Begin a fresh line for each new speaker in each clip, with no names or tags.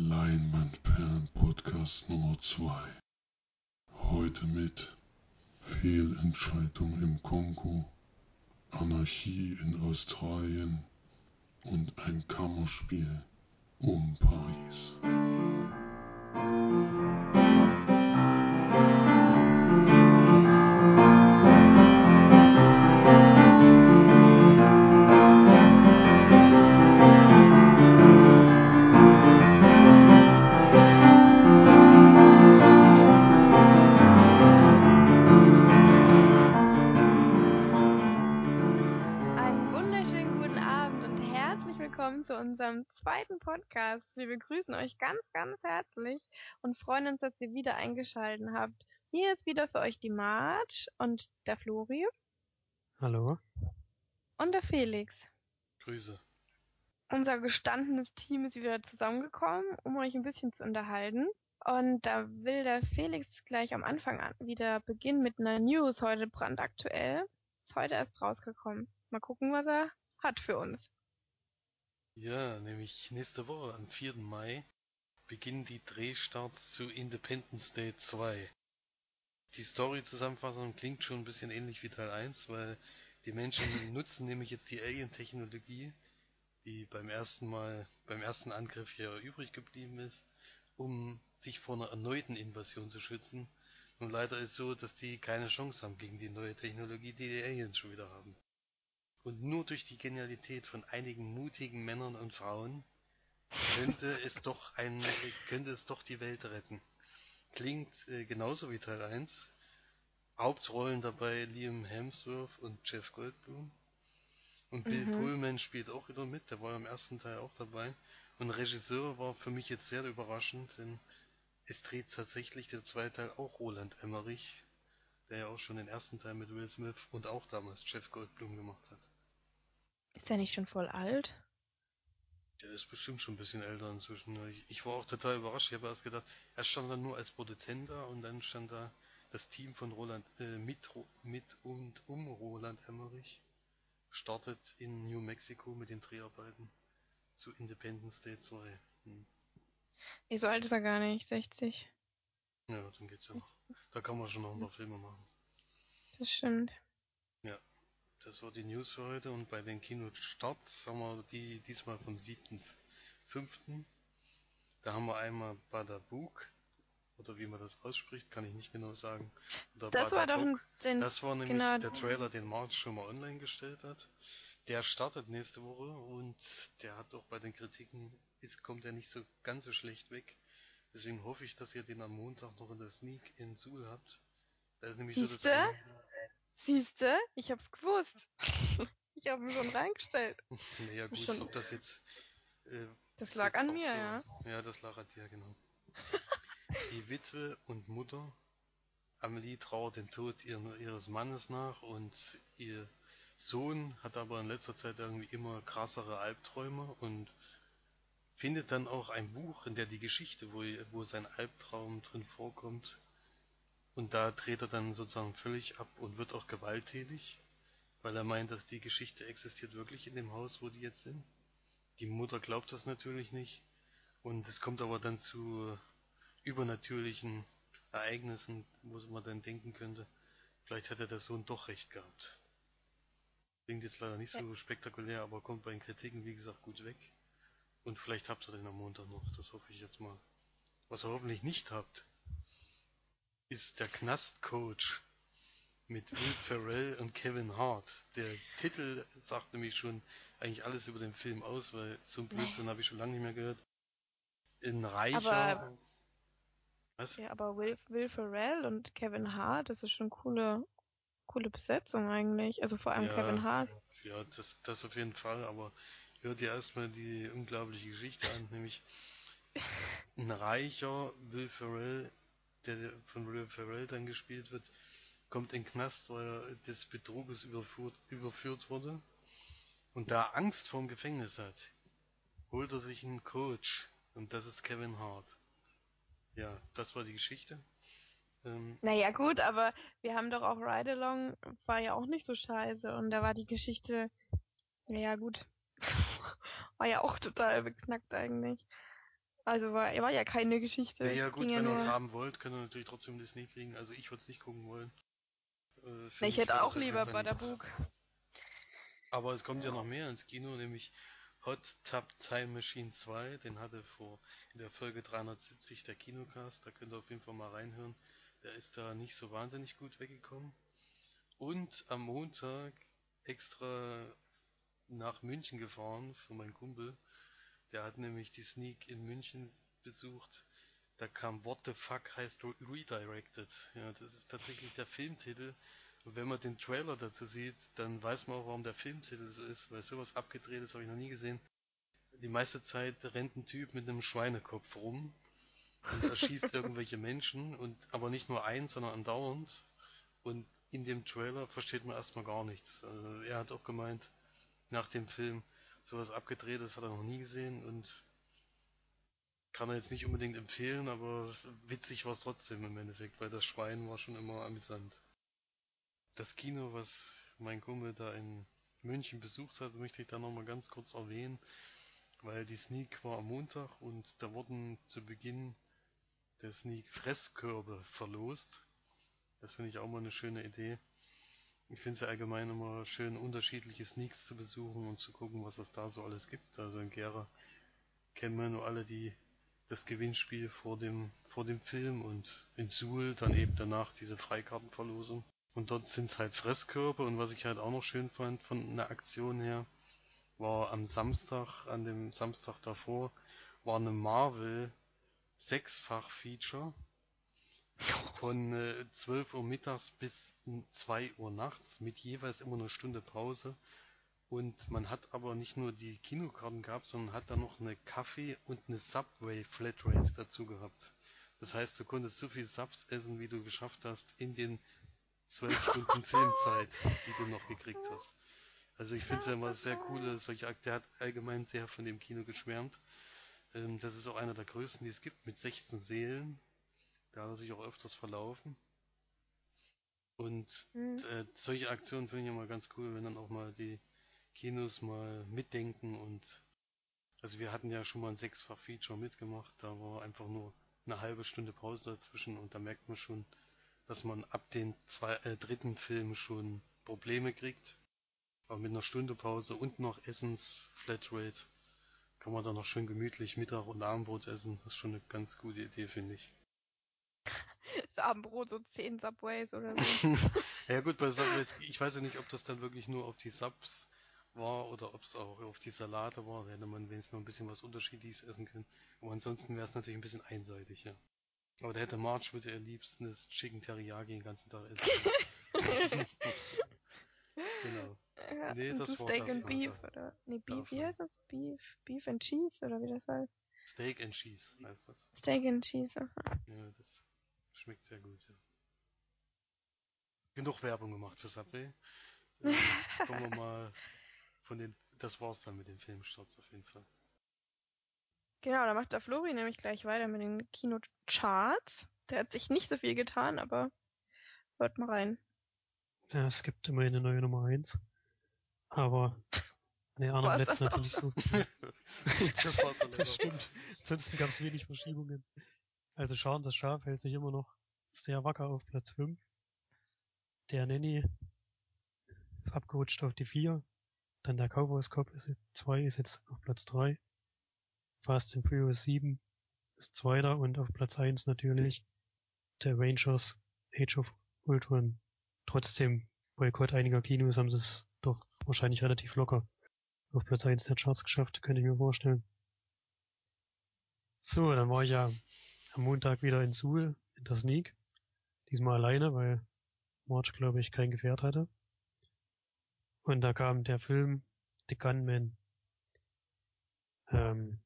Leinwandperlen-Podcast Nummer 2. Heute mit Fehlentscheidung im Kongo, Anarchie in Australien und ein Kammerspiel um Paris.
Euch ganz, ganz herzlich und freuen uns, dass ihr wieder eingeschaltet habt. Hier ist wieder für euch die Marge und der Flori
Hallo?
und der Felix.
Grüße.
Unser gestandenes Team ist wieder zusammengekommen, um euch ein bisschen zu unterhalten. Und da will der Felix gleich am Anfang an wieder beginnen mit einer News, heute brandaktuell. Ist heute erst rausgekommen. Mal gucken, was er hat für uns.
Ja, nämlich nächste Woche, am 4. Mai, beginnen die Drehstarts zu Independence Day 2. Die Story-Zusammenfassung klingt schon ein bisschen ähnlich wie Teil 1, weil die Menschen nutzen nämlich jetzt die Alien-Technologie, die beim ersten Mal, beim ersten Angriff hier übrig geblieben ist, um sich vor einer erneuten Invasion zu schützen. Nun leider ist so, dass die keine Chance haben gegen die neue Technologie, die die Aliens schon wieder haben. Und nur durch die Genialität von einigen mutigen Männern und Frauen könnte es doch ein, könnte es doch die Welt retten. Klingt äh, genauso wie Teil 1. Hauptrollen dabei Liam Hemsworth und Jeff Goldblum. Und Bill
Mhm.
Pullman spielt auch wieder mit, der war im ersten Teil auch dabei. Und Regisseur war für mich jetzt sehr überraschend, denn es dreht tatsächlich der zweite Teil auch Roland Emmerich, der ja auch schon den ersten Teil mit Will Smith und auch damals Jeff Goldblum gemacht hat.
Ist er nicht schon voll alt?
Der ist bestimmt schon ein bisschen älter inzwischen. ne? Ich, war auch total überrascht. Ich habe erst gedacht, er stand dann nur als Produzent da und dann stand da das Team von Roland, äh, mit, mit und um Roland Emmerich startet in New Mexico mit den Dreharbeiten zu Independence Day 2. Hm.
Nee, so alt ist er gar nicht, 60.
Ja, dann geht's ja noch. Da kann man schon noch ein paar Filme machen.
Das stimmt.
Das war die News für heute und bei den Kinostarts haben wir die diesmal vom 7.5. Da haben wir einmal Badabook, oder wie man das ausspricht, kann ich nicht genau sagen. Oder
Das war doch ein, den,
Das war nämlich
genau.
der Trailer, den March schon mal online gestellt hat. Der startet nächste Woche und der hat auch bei den Kritiken, ist, kommt er nicht so ganz so schlecht weg. Deswegen hoffe ich, dass ihr den am Montag noch in der Sneak in Suhl habt. Da ist nämlich so das
Siehste? Ich hab's gewusst. ich hab ihn schon reingestellt.
Naja gut,
Schon-
ob das jetzt äh,
Das lag
jetzt
an mir,
so,
ja.
Ja, das lag an dir, genau. Die Witwe und Mutter Amelie trauert den Tod ihres Mannes nach und ihr Sohn hat aber in letzter Zeit irgendwie immer krassere Albträume und findet dann auch ein Buch, in der die Geschichte, wo, wo sein Albtraum drin vorkommt. Und da dreht er dann sozusagen völlig ab und wird auch gewalttätig, weil er meint, dass die Geschichte existiert wirklich in dem Haus, wo die jetzt sind. Die Mutter glaubt das natürlich nicht. Und es kommt aber dann zu übernatürlichen Ereignissen, wo man dann denken könnte, vielleicht hätte der Sohn doch recht gehabt. Klingt jetzt leider nicht so spektakulär, aber kommt bei den Kritiken, wie gesagt, gut weg. Und vielleicht habt ihr den am Montag noch, das hoffe ich jetzt mal. Was ihr hoffentlich nicht habt, ist der Knastcoach mit Will Ferrell und Kevin Hart. Der Titel sagt nämlich schon eigentlich alles über den Film aus, weil so ein Blödsinn habe ich schon lange nicht mehr gehört. Ein reicher...
Aber-
Was?
Ja, aber Will, Will Ferrell und Kevin Hart, das ist schon coole, coole Besetzung eigentlich. Also vor allem
Ja.
Kevin Hart.
Ja, das, das auf jeden Fall, aber hört dir erstmal die unglaubliche Geschichte an, nämlich ein reicher Will Ferrell, der von Will Ferrell dann gespielt wird, kommt in den Knast, weil er des Betruges überführt, überführt wurde und da Angst vorm Gefängnis hat, holt er sich einen Coach und das ist Kevin Hart. Ja, das war die Geschichte. Ähm,
Naja, gut, aber wir haben doch auch Ride Along, war ja auch nicht so scheiße und da war die Geschichte, naja, gut. war ja auch total beknackt eigentlich. Also war, war ja keine Geschichte.
Ja, ja gut,
Ging
wenn ihr es haben wollt, könnt ihr natürlich trotzdem das nie kriegen. Also ich würde es nicht gucken wollen. Äh,
Na, ich hätte auch
halt
lieber. Bug.
Aber es kommt ja noch mehr ins Kino, nämlich Hot Tub Time Machine 2. Den hatte vor in der Folge 370 der Kinocast. Da könnt ihr auf jeden Fall mal reinhören. Der ist da nicht so wahnsinnig gut weggekommen. Und am Montag extra nach München gefahren für meinen Kumpel. Der hat nämlich die Sneak in München besucht. Da kam What the fuck heißt Re- Redirected. Ja, das ist tatsächlich der Filmtitel. Und wenn man den Trailer dazu sieht, dann weiß man auch, warum der Filmtitel so ist, weil sowas abgedrehtes habe ich noch nie gesehen. Die meiste Zeit rennt ein Typ mit einem Schweinekopf rum und erschießt irgendwelche Menschen und aber nicht nur eins, sondern andauernd. Und in dem Trailer versteht man erstmal gar nichts. Also er hat auch gemeint, nach dem Film, sowas abgedrehtes hat er noch nie gesehen und kann er jetzt nicht unbedingt empfehlen, aber witzig war es trotzdem im Endeffekt, weil das Schwein war schon immer amüsant. Das Kino, was mein Kumpel da in München besucht hat, möchte ich da nochmal ganz kurz erwähnen, weil die Sneak war am Montag und da wurden zu Beginn der Sneak Fresskörbe verlost. Das finde ich auch mal eine schöne Idee. Ich finde es ja allgemein immer schön, unterschiedliche Sneaks zu besuchen und zu gucken, was es da so alles gibt. Also in Gera kennen wir nur alle die das Gewinnspiel vor dem vor dem Film und in Suhl dann eben danach diese Freikartenverlosung. Und dort sind es halt Fresskörbe und was ich halt auch noch schön fand von einer Aktion her, war am Samstag, an dem Samstag davor, war eine Marvel Sechsfach-Feature von äh, 12 Uhr mittags bis 2 Uhr nachts mit jeweils immer eine Stunde Pause. Und man hat aber nicht nur die Kinokarten gehabt, sondern hat dann noch eine Kaffee- und eine Subway Flatrate dazu gehabt. Das heißt, du konntest so viel Subs essen, wie du geschafft hast in den 12 Stunden Filmzeit, die du noch gekriegt hast. Also ich finde es ja immer sehr cool, solche Akt, der hat allgemein sehr von dem Kino geschwärmt. Ähm, das ist auch einer der größten, die es gibt, mit 16 Seelen. Da hat er sich auch öfters verlaufen. Und
Hm.
äh, solche Aktionen finde ich immer ganz cool, wenn dann auch mal die Kinos mal mitdenken und also wir hatten ja schon mal ein sechsfach Feature mitgemacht, da war einfach nur eine halbe Stunde Pause dazwischen und da merkt man schon, dass man ab den zwei, äh, dritten Film schon Probleme kriegt. Aber mit einer Stunde Pause und noch Essens Flatrate kann man dann noch schön gemütlich Mittag und Abendbrot essen. Das ist schon eine ganz gute Idee, finde ich.
Das Abendbrot so 10 Subways oder so.
ja gut, bei Subways, ich weiß ja nicht, ob das dann wirklich nur auf die Subs war oder ob es auch auf die Salate war. Da hätte man wenigstens noch ein bisschen was Unterschiedliches essen können. Aber ansonsten wäre es natürlich ein bisschen einseitig, ja. Aber da hätte Marge würde er liebsten das Chicken Teriyaki den ganzen Tag essen. genau.
Ja,
Nee, das
du
war's
Steak and Beef
da-
oder nee, Beef, wie heißt das? Beef, Beef and Cheese oder wie das heißt?
Steak and Cheese heißt das.
Steak and Cheese. also.
Ja, das schmeckt sehr gut, ja. Genug Werbung gemacht für Subway. Äh, kommen wir mal von den. Das war's dann mit den Filmstarts auf jeden Fall.
Genau, da macht der Flori nämlich gleich weiter mit den Kinocharts. Der hat sich nicht so viel getan, aber hört mal rein.
Ja, es gibt immerhin eine neue Nummer 1. Aber
war's
Plätzen
dann auch
natürlich so.
das war's dann
Das stimmt. Ansonsten gab es wenig Verschiebungen. Also Schauen das Schaf hält sich immer noch sehr wacker auf Platz 5. Der Nanny ist abgerutscht auf die 4. Dann der Cowboys Cop ist 2, ist jetzt auf Platz 3. Fast and Furious 7 ist Zweiter und auf Platz 1 natürlich der Rangers Age of Ultron. Trotzdem Boykott einiger Kinos haben sie es doch wahrscheinlich relativ locker auf Platz 1 der Charts geschafft, könnte ich mir vorstellen. So, dann war ich ja am Montag wieder in Suhl, in der Sneak. Diesmal alleine, weil March, glaube ich, kein Gefährt hatte. Und da kam der Film The Gunman. Ähm,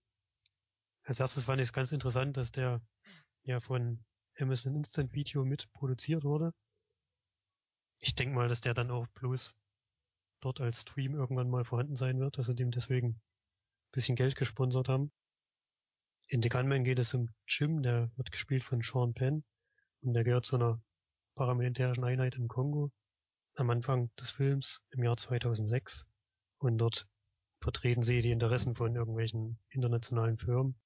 als erstes fand ich es ganz interessant, dass der ja von Amazon Instant Video mit produziert wurde. Ich denke mal, dass der dann auch bloß dort als Stream irgendwann mal vorhanden sein wird, dass sie dem deswegen ein bisschen Geld gesponsert haben. In The Gunman geht es um Jim, der wird gespielt von Sean Penn und der gehört zu einer paramilitärischen Einheit im Kongo am Anfang des Films im Jahr 2006 und dort vertreten sie die Interessen von irgendwelchen internationalen Firmen.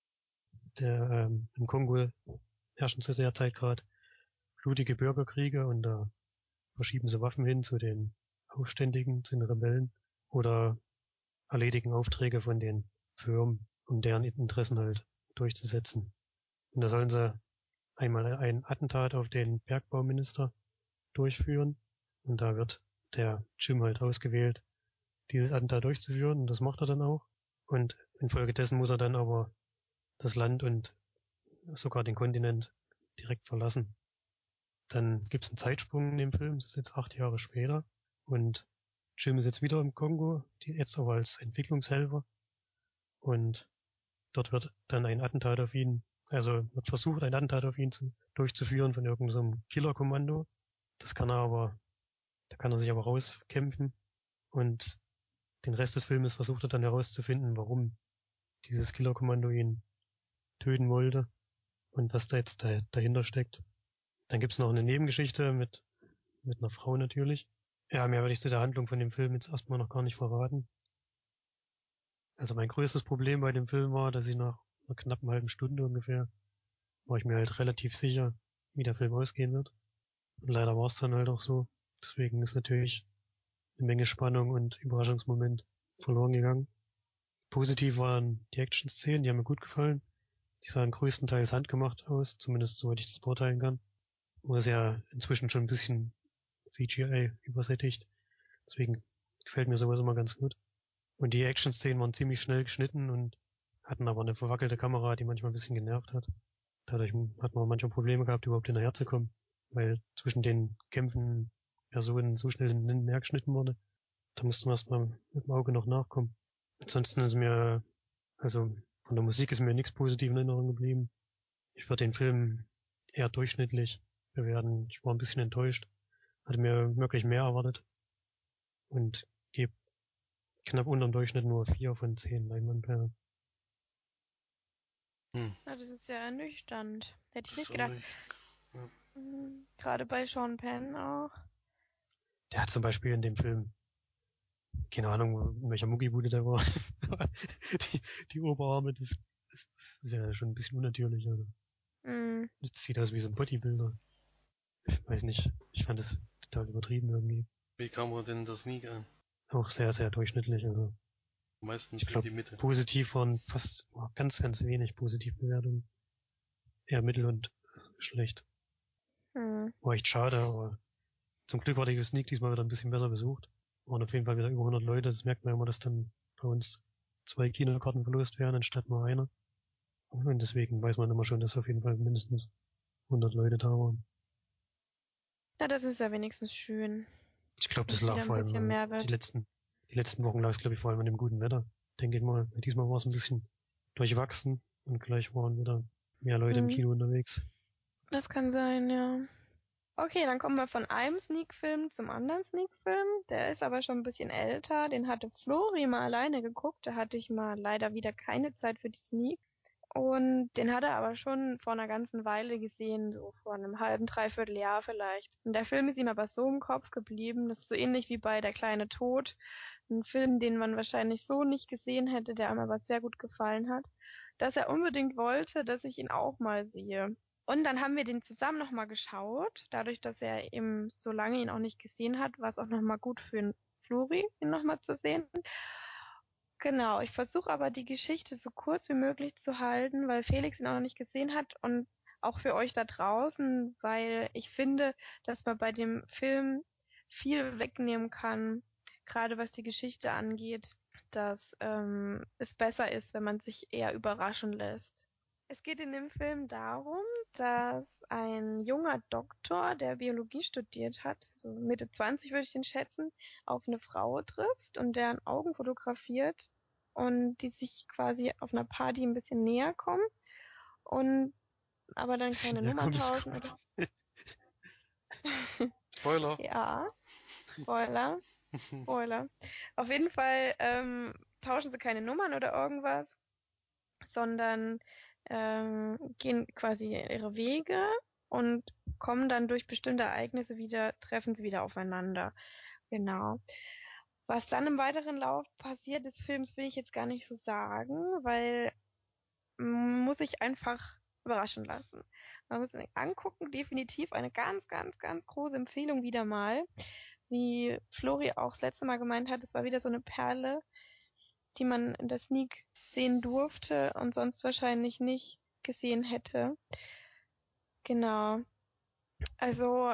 der ähm, im Kongo herrschen zu der Zeit gerade blutige Bürgerkriege und da verschieben sie Waffen hin zu den Aufständigen, zu den Rebellen oder erledigen Aufträge von den Firmen, um deren Interessen halt durchzusetzen. Und da sollen sie einmal ein Attentat auf den Bergbauminister durchführen und da wird der Jim halt ausgewählt, dieses Attentat durchzuführen und das macht er dann auch. Und infolgedessen muss er dann aber das Land und sogar den Kontinent direkt verlassen. Dann gibt's einen Zeitsprung in dem Film, das ist jetzt acht Jahre später und Jim ist jetzt wieder im Kongo, jetzt aber als Entwicklungshelfer und dort wird dann ein Attentat auf ihn, also wird versucht, ein Attentat auf ihn zu, durchzuführen von irgendeinem Killerkommando. Das kann er aber, da kann er sich aber rauskämpfen und den Rest des Filmes versucht er dann herauszufinden, warum dieses Killerkommando ihn töten wollte und was da jetzt da, dahinter steckt. Dann gibt's noch eine Nebengeschichte mit, mit einer Frau natürlich. Ja, mehr werde ich zu der Handlung von dem Film jetzt erstmal noch gar nicht verraten. Also mein größtes Problem bei dem Film war, dass ich nach einer knappen halben Stunde ungefähr war ich mir halt relativ sicher, wie der Film ausgehen wird. Und leider war es dann halt auch so. Deswegen ist natürlich eine Menge Spannung und Überraschungsmoment verloren gegangen. Positiv waren die Action-Szenen, die haben mir gut gefallen. Die sahen größtenteils handgemacht aus, zumindest soweit ich das beurteilen kann. Nur ist ja inzwischen schon ein bisschen CGI übersättigt. Deswegen gefällt mir sowas immer ganz gut. Und die Action-Szenen waren ziemlich schnell geschnitten und hatten aber eine verwackelte Kamera, die manchmal ein bisschen genervt hat. Dadurch hat man manchmal Probleme gehabt, überhaupt hinterherzukommen, weil zwischen den Kämpfen Personen so schnell in den geschnitten wurde. Da mussten wir erstmal mit dem Auge noch nachkommen. Ansonsten ist mir, also von der Musik ist mir nichts positiv in Erinnerung geblieben. Ich würde den Film eher durchschnittlich bewerten. Ich war ein bisschen enttäuscht. Hatte mir wirklich mehr erwartet. Und gebe knapp unterm Durchschnitt nur vier von zehn Leinwandperlen.
Hm. Ja, das ist ja ernüchternd. Hätte ich nicht gedacht. Ja. Mhm. Gerade bei Sean Penn auch.
Der hat zum Beispiel in dem Film, keine Ahnung, in welcher Muckibude der war, die, die Oberarme, das, das, ist ja schon ein bisschen unnatürlich. Also. Mm. Das sieht aus wie so ein Bodybuilder. Ich weiß nicht, ich fand das total übertrieben irgendwie.
Wie kam man denn das Sneak an?
Auch sehr, sehr durchschnittlich, also.
Meistens ich glaub, in die Mitte.
Positiv waren fast ganz, ganz wenig Positivbewertungen. Eher mittel und schlecht. Hm. War echt schade, aber zum Glück war der Sneak diesmal wieder ein bisschen besser besucht. Waren auf jeden Fall wieder über 100 Leute. Das merkt man immer, dass dann bei uns zwei Kinokarten verlost werden, anstatt nur eine. Und deswegen weiß man immer schon, dass auf jeden Fall mindestens 100 Leute da waren.
Ja, das ist ja wenigstens schön.
Ich glaube, das lag vor allem die letzten, die letzten Wochen lag es, glaube ich, vor allem an dem guten Wetter. Denke ich mal. Diesmal war es ein bisschen durchwachsen und gleich waren wieder mehr Leute mhm. im Kino unterwegs.
Das kann sein, ja. Okay, dann kommen wir von einem Sneak-Film zum anderen Sneak-Film. Der ist aber schon ein bisschen älter. Den hatte Flori mal alleine geguckt. Da hatte ich mal leider wieder keine Zeit für die Sneak. Und den hat er aber schon vor einer ganzen Weile gesehen, so vor einem halben, dreiviertel Jahr vielleicht. Und der Film ist ihm aber so im Kopf geblieben, das ist so ähnlich wie bei Der kleine Tod. Ein Film, den man wahrscheinlich so nicht gesehen hätte, der ihm aber sehr gut gefallen hat, dass er unbedingt wollte, dass ich ihn auch mal sehe. Und dann haben wir den zusammen nochmal geschaut. Dadurch, dass er eben so lange ihn auch nicht gesehen hat, war es auch nochmal gut für Flori, ihn nochmal zu sehen. Genau, ich versuche aber die Geschichte so kurz wie möglich zu halten, weil Felix ihn auch noch nicht gesehen hat und auch für euch da draußen, weil ich finde, dass man bei dem Film viel wegnehmen kann, gerade was die Geschichte angeht, dass ähm, es besser ist, wenn man sich eher überraschen lässt. Es geht in dem Film darum, dass ein junger Doktor, der Biologie studiert hat, so Mitte 20 würde ich ihn schätzen, auf eine Frau trifft und deren Augen fotografiert und die sich quasi auf einer Party ein bisschen näher kommen und aber dann keine ja, Nummern tauschen.
Spoiler.
ja, Spoiler. Spoiler. Auf jeden Fall ähm, tauschen sie keine Nummern oder irgendwas, sondern ähm, gehen quasi ihre Wege und kommen dann durch bestimmte Ereignisse wieder, treffen sie wieder aufeinander. Genau. Was dann im weiteren Lauf passiert des Films, will ich jetzt gar nicht so sagen, weil muss ich einfach überraschen lassen. Man muss ihn angucken, definitiv eine ganz, ganz, ganz große Empfehlung wieder mal. Wie Flori auch das letzte Mal gemeint hat, es war wieder so eine Perle, die man in der Sneak sehen durfte und sonst wahrscheinlich nicht gesehen hätte. Genau. Also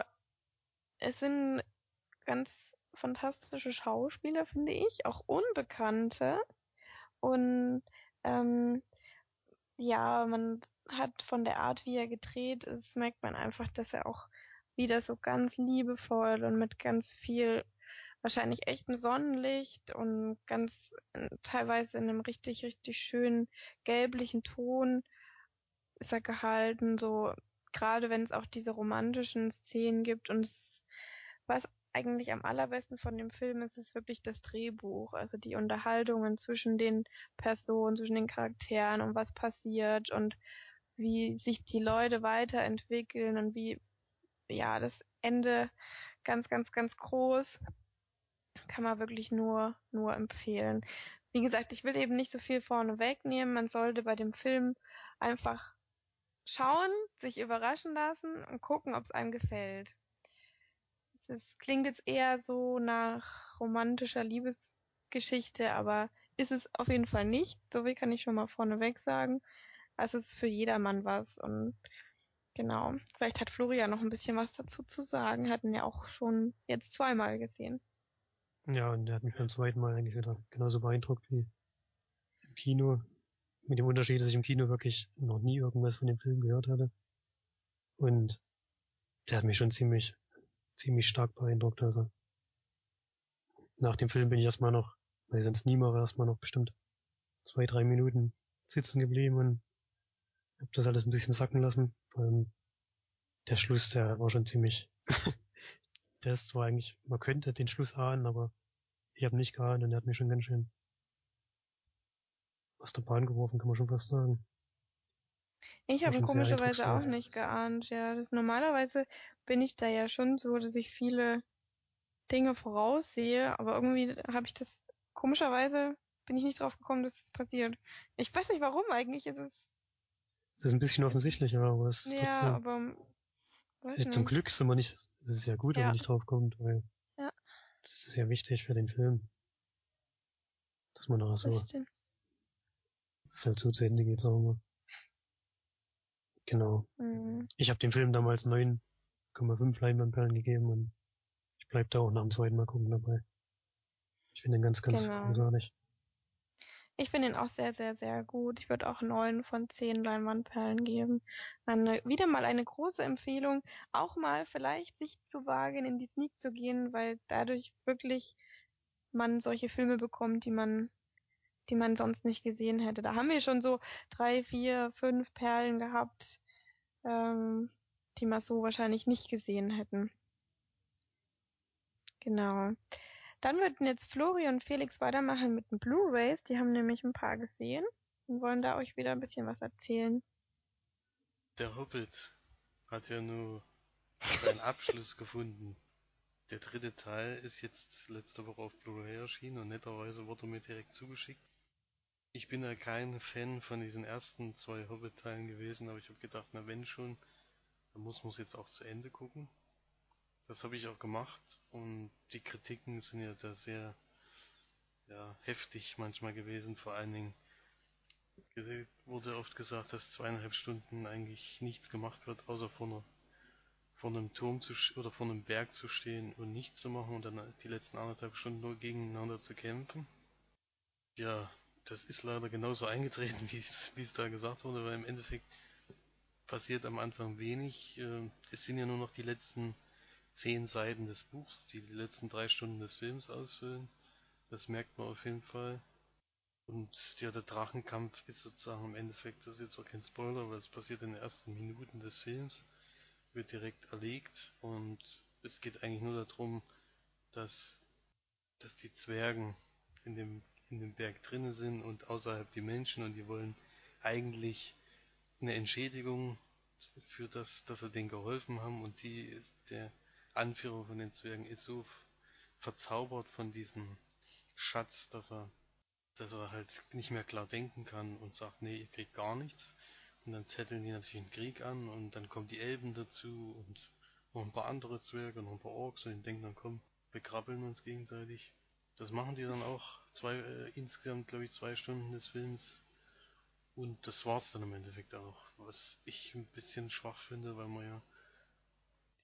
es sind ganz fantastische Schauspieler, finde ich, auch Unbekannte. Und ähm, ja, man hat von der Art, wie er gedreht ist, merkt man einfach, dass er auch wieder so ganz liebevoll und mit ganz viel wahrscheinlich echtem Sonnenlicht und ganz teilweise in einem richtig, richtig schönen gelblichen Ton ist er gehalten, so gerade wenn es auch diese romantischen Szenen gibt. Und es, was eigentlich am allerbesten von dem Film ist, ist wirklich das Drehbuch, also die Unterhaltungen zwischen den Personen, zwischen den Charakteren und was passiert und wie sich die Leute weiterentwickeln und wie, ja, das Ende ganz, ganz, ganz groß kann man wirklich nur, nur empfehlen. Wie gesagt, ich will eben nicht so viel vorne wegnehmen. Man sollte bei dem Film einfach schauen, sich überraschen lassen und gucken, ob es einem gefällt. Es klingt jetzt eher so nach romantischer Liebesgeschichte, aber ist es auf jeden Fall nicht. So viel kann ich schon mal vorneweg sagen. Also es ist für jedermann was und genau. Vielleicht hat Florian noch ein bisschen was dazu zu sagen. Hatten ja auch schon jetzt zweimal gesehen.
Ja, und der hat mich beim zweiten Mal eigentlich wieder genauso beeindruckt wie im Kino. Mit dem Unterschied, dass ich im Kino wirklich noch nie irgendwas von dem Film gehört hatte. Und der hat mich schon ziemlich, ziemlich stark beeindruckt. Also nach dem Film bin ich erstmal noch, weil ich sonst nie mache, erstmal noch bestimmt zwei, drei Minuten sitzen geblieben und hab das alles ein bisschen sacken lassen. Der Schluss, der war schon ziemlich. Der ist zwar eigentlich, man könnte den Schluss ahnen, aber ich habe nicht geahnt und er hat mich schon ganz schön aus der Bahn geworfen, kann man schon fast sagen.
Ich habe ihn komischerweise auch nicht geahnt, ja. Das, normalerweise bin ich da ja schon so, dass ich viele Dinge voraussehe, aber irgendwie habe ich das, komischerweise bin ich nicht drauf gekommen, dass das passiert. Ich weiß nicht warum eigentlich, ist es
das ist ein bisschen offensichtlicher, aber es ist
ja,
trotzdem.
aber
Weiß zum Glück sind wir nicht, es ist ja gut, ja. wenn man nicht drauf kommt, weil
ja.
das ist ja wichtig für den Film. Dass man auch so,
das
dass halt so zu Ende geht, sagen wir. Genau.
Mhm.
Ich habe dem Film damals 9,5 Leinwandperlen gegeben und ich bleib da auch nach dem zweiten Mal gucken dabei. Ich finde den ganz, ganz
genau.
großartig.
Ich finde ihn auch sehr, sehr, sehr gut. Ich würde auch neun von zehn Leinwandperlen geben. Eine, wieder mal eine große Empfehlung, auch mal vielleicht sich zu wagen, in die Sneak zu gehen, weil dadurch wirklich man solche Filme bekommt, die man, die man sonst nicht gesehen hätte. Da haben wir schon so drei, vier, fünf Perlen gehabt, ähm, die wir so wahrscheinlich nicht gesehen hätten. Genau. Dann würden jetzt Flori und Felix weitermachen mit den Blu-rays. Die haben nämlich ein paar gesehen und wollen da euch wieder ein bisschen was erzählen.
Der Hobbit hat ja nur seinen Abschluss gefunden. Der dritte Teil ist jetzt letzte Woche auf Blu-ray erschienen und netterweise wurde mir direkt zugeschickt. Ich bin ja kein Fan von diesen ersten zwei Hobbit-Teilen gewesen, aber ich habe gedacht, na wenn schon, dann muss man es jetzt auch zu Ende gucken. Das habe ich auch gemacht und die Kritiken sind ja da sehr ja, heftig manchmal gewesen. Vor allen Dingen wurde oft gesagt, dass zweieinhalb Stunden eigentlich nichts gemacht wird, außer vor, einer, vor einem Turm zu oder vor einem Berg zu stehen und nichts zu machen und dann die letzten anderthalb Stunden nur gegeneinander zu kämpfen. Ja, das ist leider genauso eingetreten, wie es, da gesagt wurde, weil im Endeffekt passiert am Anfang wenig. Äh, es sind ja nur noch die letzten zehn Seiten des Buchs, die die letzten drei Stunden des Films ausfüllen. Das merkt man auf jeden Fall. Und ja, der Drachenkampf ist sozusagen im Endeffekt, das ist jetzt auch kein Spoiler, weil es passiert in den ersten Minuten des Films, wird direkt erlegt und es geht eigentlich nur darum, dass, dass die Zwergen in dem, in dem Berg drinnen sind und außerhalb die Menschen und die wollen eigentlich eine Entschädigung für das, dass sie denen geholfen haben und sie, der, Anführer von den Zwergen ist so verzaubert von diesem Schatz, dass er dass er halt nicht mehr klar denken kann und sagt, nee, ihr kriegt gar nichts. Und dann zetteln die natürlich einen Krieg an und dann kommen die Elben dazu und noch ein paar andere Zwerge und noch ein paar Orks und die denken dann, komm, wir krabbeln uns gegenseitig. Das machen die dann auch zwei, äh, insgesamt glaube ich zwei Stunden des Films. Und das war's dann im Endeffekt auch. Was ich ein bisschen schwach finde, weil man ja,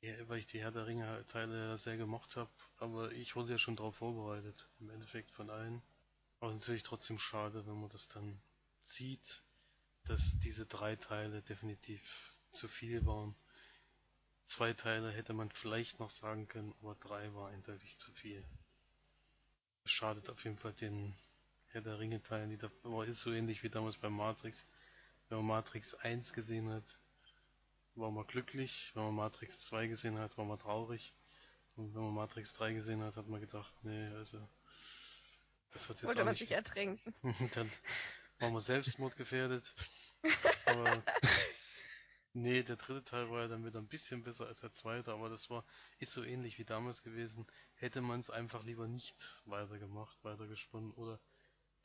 die, weil ich die Herr der Ringe Teile sehr gemocht habe, aber ich wurde ja schon darauf vorbereitet, im Endeffekt von allen. Aber natürlich trotzdem schade, wenn man das dann sieht, dass diese drei Teile definitiv zu viel waren. Zwei Teile hätte man vielleicht noch sagen können, aber drei war eindeutig zu viel. Das schadet auf jeden Fall den Herr der Ringe Teilen, die da ist so ähnlich wie damals bei Matrix. Wenn man Matrix 1 gesehen hat, war man glücklich. Wenn man Matrix 2 gesehen hat, war man traurig. Und wenn man Matrix 3 gesehen hat, hat man gedacht, nee, also das hat jetzt
Wollte man
nicht
sich ertränken.
dann war man Selbstmord gefährdet. Aber nee, der dritte Teil war ja dann wieder ein bisschen besser als der zweite, aber das war ist so ähnlich wie damals gewesen. Hätte man es einfach lieber nicht weitergemacht, weitergesponnen oder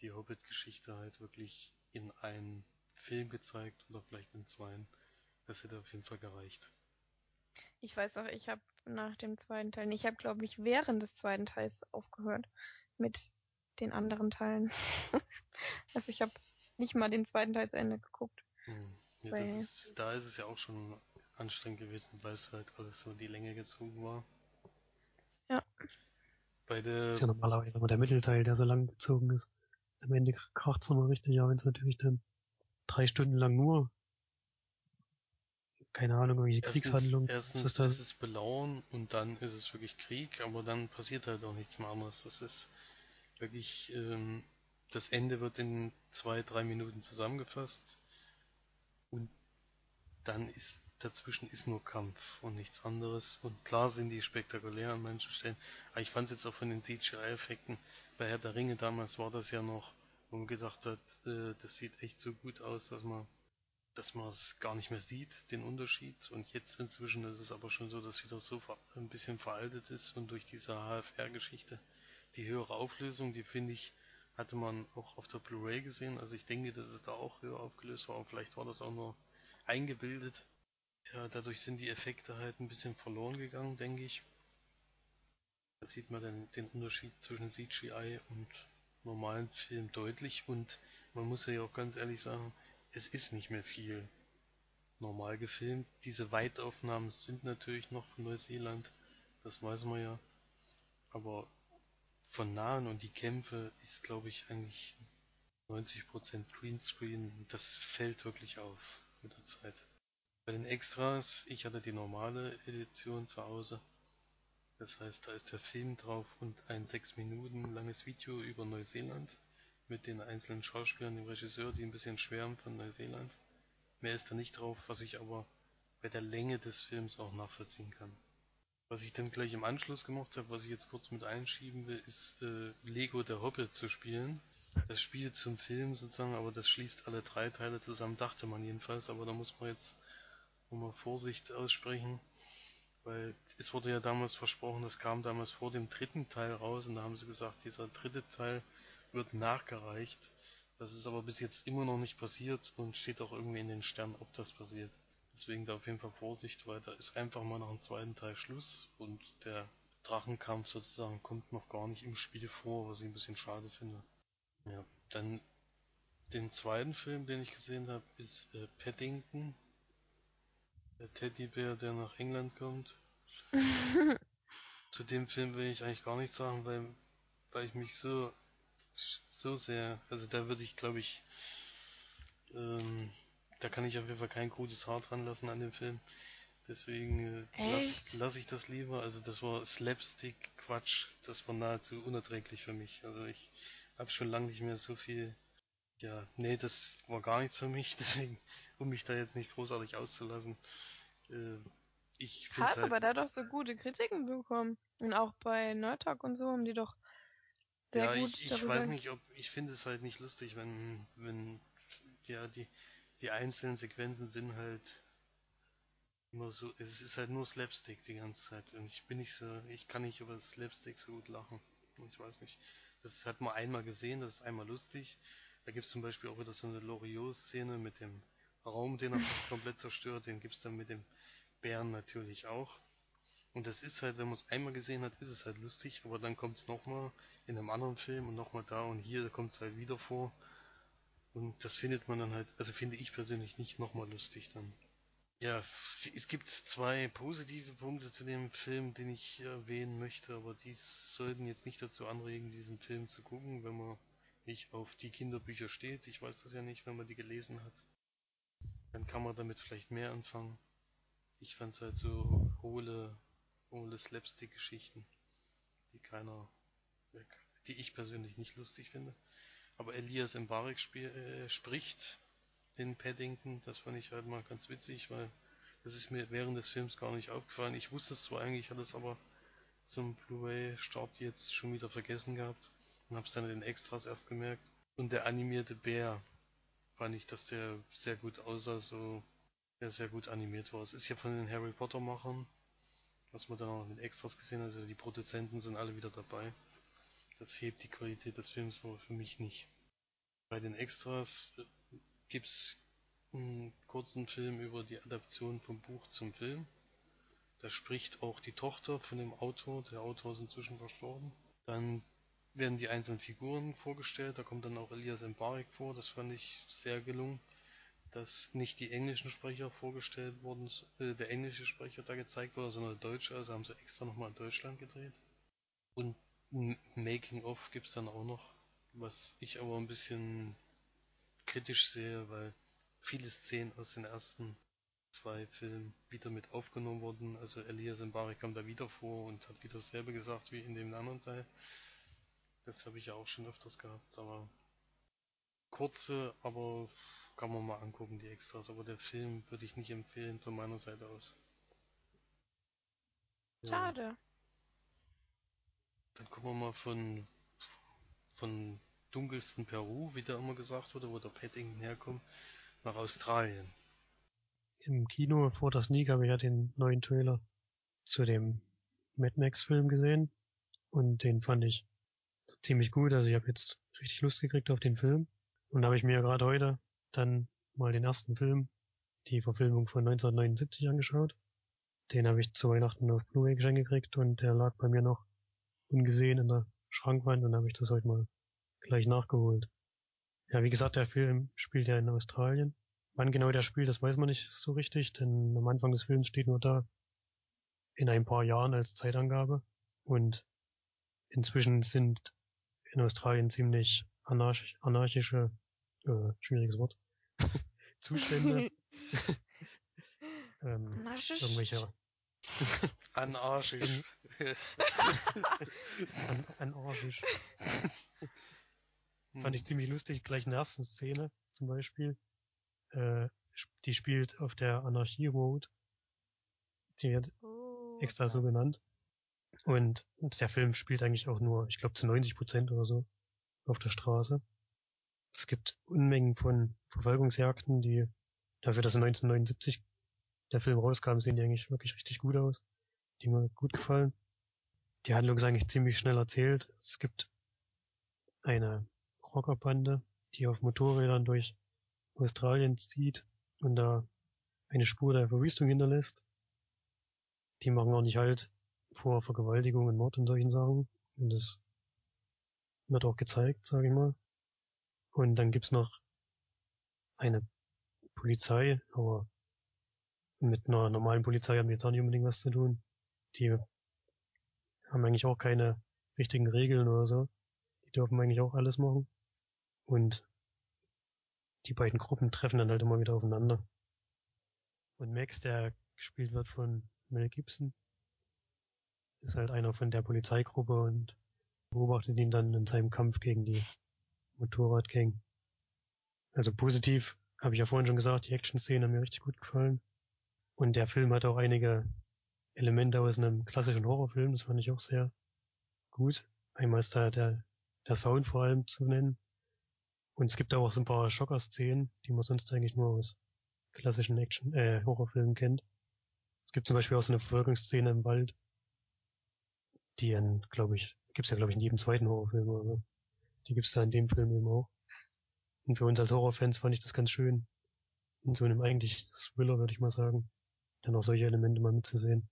die Hobbit-Geschichte halt wirklich in einen Film gezeigt oder vielleicht in zweien. Das hätte auf jeden Fall gereicht.
Ich weiß auch, ich habe nach dem zweiten Teil, ich habe glaube ich während des zweiten Teils aufgehört mit den anderen Teilen. also ich habe nicht mal den zweiten Teil zu Ende geguckt.
Hm. Ja, ist, da ist es ja auch schon anstrengend gewesen, weil es halt alles so in die Länge gezogen war.
Ja.
Bei der
Das ist ja normalerweise immer der Mittelteil, der so lang gezogen ist. Am Ende kracht's nochmal richtig, aber wenn es natürlich dann drei Stunden lang nur, keine Ahnung, irgendwelche Kriegshandlungen,
Erstens,
ist
erstens
das
ist es belauern und dann ist es wirklich Krieg, aber dann passiert halt auch nichts mehr anderes. Das ist wirklich, ähm, das Ende wird in zwei, drei Minuten zusammengefasst und dann ist dazwischen ist nur Kampf und nichts anderes. Und klar sind die spektakulär an manchen Stellen, aber ich fand es jetzt auch von den CGI-Effekten bei Herr der Ringe damals war das ja noch, wo man gedacht hat, äh, das sieht echt so gut aus, dass man dass man es gar nicht mehr sieht, den Unterschied. Und jetzt inzwischen ist es aber schon so, dass wieder so ein bisschen veraltet ist und durch diese HFR-Geschichte die höhere Auflösung, die finde ich, hatte man auch auf der Blu-ray gesehen. Also ich denke, dass es da auch höher aufgelöst war, aber vielleicht war das auch nur eingebildet. Ja, dadurch sind die Effekte halt ein bisschen verloren gegangen, denke ich. Da sieht man dann den Unterschied zwischen CGI und normalen Film deutlich und man muss ja auch ganz ehrlich sagen, es ist nicht mehr viel normal gefilmt. Diese Weitaufnahmen sind natürlich noch von Neuseeland, das weiß man ja. Aber von nahen und die Kämpfe ist, glaube ich, eigentlich 90% Greenscreen. Das fällt wirklich auf mit der Zeit. Bei den Extras, ich hatte die normale Edition zu Hause. Das heißt, da ist der Film drauf und ein sechs Minuten langes Video über Neuseeland mit den einzelnen Schauspielern, dem Regisseur, die ein bisschen schwärmen von Neuseeland. Mehr ist da nicht drauf, was ich aber bei der Länge des Films auch nachvollziehen kann. Was ich dann gleich im Anschluss gemacht habe, was ich jetzt kurz mit einschieben will, ist äh, Lego der Hobbit zu spielen. Das Spiel zum Film sozusagen, aber das schließt alle drei Teile zusammen, dachte man jedenfalls, aber da muss man jetzt mal Vorsicht aussprechen, weil es wurde ja damals versprochen, das kam damals vor dem dritten Teil raus und da haben sie gesagt, dieser dritte Teil wird nachgereicht. Das ist aber bis jetzt immer noch nicht passiert und steht auch irgendwie in den Sternen, ob das passiert. Deswegen da auf jeden Fall Vorsicht, weil da ist einfach mal nach dem zweiten Teil Schluss und der Drachenkampf sozusagen kommt noch gar nicht im Spiel vor, was ich ein bisschen schade finde. Ja, dann den zweiten Film, den ich gesehen habe, ist äh, Paddington. Der Teddybär, der nach England kommt. Zu dem Film will ich eigentlich gar nichts sagen, weil, weil ich mich so, so sehr, also da würde ich glaube ich, ähm, da kann ich auf jeden Fall kein gutes Haar dran lassen an dem Film. Deswegen äh, lasse lass ich das lieber. Also das war Slapstick-Quatsch. Das war nahezu unerträglich für mich. Also ich habe schon lange nicht mehr so viel. Ja, nee, das war gar nichts für mich. Deswegen, um mich da jetzt nicht großartig auszulassen. Äh, ich
Hat
halt,
aber da doch so gute Kritiken bekommen. Und auch bei Nerd Talk und so haben die doch sehr
ja,
gut
ich, ich weiß nicht, ob ich finde es halt nicht lustig, wenn, wenn ja die die einzelnen Sequenzen sind halt immer so, es ist halt nur Slapstick die ganze Zeit und ich bin nicht so, ich kann nicht über Slapstick so gut lachen. Ich weiß nicht. Das hat man einmal gesehen, das ist einmal lustig. Da gibt es zum Beispiel auch wieder so eine Loriot-Szene mit dem Raum, den er fast komplett zerstört. Den gibt es dann mit dem Bären natürlich auch. Und das ist halt, wenn man es einmal gesehen hat, ist es halt lustig, aber dann kommt es nochmal in einem anderen Film und nochmal da und hier kommt es halt wieder vor. Und das findet man dann halt, also finde ich persönlich nicht nochmal lustig dann. Ja, es gibt zwei positive Punkte zu dem Film, den ich erwähnen möchte, aber die sollten jetzt nicht dazu anregen, diesen Film zu gucken, wenn man nicht auf die Kinderbücher steht. Ich weiß das ja nicht, wenn man die gelesen hat. Dann kann man damit vielleicht mehr anfangen. Ich fand es halt so hohle ohne Slapstick-Geschichten, die keiner, die ich persönlich nicht lustig finde. Aber Elias Mbarek äh, spricht den Paddington, das fand ich halt mal ganz witzig, weil das ist mir während des Films gar nicht aufgefallen. Ich wusste es zwar eigentlich, hatte es aber zum Blu-ray-Start jetzt schon wieder vergessen gehabt und habe es dann in den Extras erst gemerkt. Und der animierte Bär fand ich, dass der sehr gut aussah, so der sehr gut animiert war. Es ist ja von den Harry Potter Machern was man dann auch mit Extras gesehen hat, also die Produzenten sind alle wieder dabei. Das hebt die Qualität des Films aber für mich nicht. Bei den Extras äh, gibt's einen kurzen Film über die Adaption vom Buch zum Film. Da spricht auch die Tochter von dem Autor, der Autor ist inzwischen verstorben. Dann werden die einzelnen Figuren vorgestellt, da kommt dann auch Elias Mbarek vor, das fand ich sehr gelungen dass nicht die englischen Sprecher vorgestellt wurden, äh, der englische Sprecher da gezeigt wurde, sondern der deutsche, also haben sie extra nochmal in Deutschland gedreht. Und ein Making of gibt's dann auch noch, was ich aber ein bisschen kritisch sehe, weil viele Szenen aus den ersten zwei Filmen wieder mit aufgenommen wurden. Also Elias Mbarek kam da wieder vor und hat wieder dasselbe gesagt wie in dem anderen Teil. Das habe ich ja auch schon öfters gehabt, aber kurze, aber kann man mal angucken, die Extras, aber der Film würde ich nicht empfehlen von meiner Seite aus.
Ja. Schade.
Dann gucken wir mal von, von dunkelsten Peru, wie da immer gesagt wurde, wo der Paddington herkommt, nach Australien.
Im Kino vor das Sneak habe ich ja den neuen Trailer zu dem Mad Max Film gesehen und den fand ich ziemlich gut. Also ich habe jetzt richtig Lust gekriegt auf den Film und habe ich mir gerade heute dann mal den ersten Film, die Verfilmung von 1979 angeschaut. Den habe ich zu Weihnachten auf Blu-ray geschenkt gekriegt und der lag bei mir noch ungesehen in der Schrankwand und habe ich das heute mal gleich nachgeholt. Ja, wie gesagt, der Film spielt ja in Australien. Wann genau der spielt, das weiß man nicht so richtig, denn am Anfang des Films steht nur da in ein paar Jahren als Zeitangabe und inzwischen sind in Australien ziemlich anarch anarchische, äh, schwieriges Wort, Zustände. ähm, irgendwelche
Anarchisch.
An, anarchisch. Fand ich ziemlich lustig, gleich in der ersten Szene zum Beispiel. Äh, die spielt auf der Anarchie Road. Die wird oh, extra so genannt. Und, und der Film spielt eigentlich auch nur, ich glaube zu 90 Prozent oder so, auf der Straße. Es gibt Unmengen von Verfolgungsjagden, die dafür, dass 1979 der Film rauskam, sehen die eigentlich wirklich richtig gut aus. Die mir gut gefallen. Die Handlung ist eigentlich ziemlich schnell erzählt. Es gibt eine Rockerbande, die auf Motorrädern durch Australien zieht und da eine Spur der Verwüstung hinterlässt. Die machen auch nicht halt vor Vergewaltigung und Mord und solchen Sachen. Und das wird auch gezeigt, sage ich mal. Und dann gibt's noch eine Polizei, aber mit einer normalen Polizei haben wir jetzt auch nicht unbedingt was zu tun. Die haben eigentlich auch keine richtigen Regeln oder so. Die dürfen eigentlich auch alles machen. Und die beiden Gruppen treffen dann halt immer wieder aufeinander. Und Max, der gespielt wird von Mel Gibson, ist halt einer von der Polizeigruppe und beobachtet ihn dann in seinem Kampf gegen die Motorradgang. Also positiv, habe ich ja vorhin schon gesagt, die Action-Szenen haben mir richtig gut gefallen. Und der Film hat auch einige Elemente aus einem klassischen Horrorfilm, das fand ich auch sehr gut. Einmal ist da der, der Sound vor allem zu nennen. Und es gibt auch so ein paar Schocker-Szenen, die man sonst eigentlich nur aus klassischen Action, äh, Horrorfilmen kennt. Es gibt zum Beispiel auch so eine Verfolgungsszene im Wald, die, glaube ich, gibt's ja glaube ich in jedem zweiten Horrorfilm oder so Die gibt's da in dem Film eben auch. Und für uns als Horrorfans fand ich das ganz schön. In so einem eigentlich Thriller, würde ich mal sagen. Dann auch solche Elemente mal mitzusehen.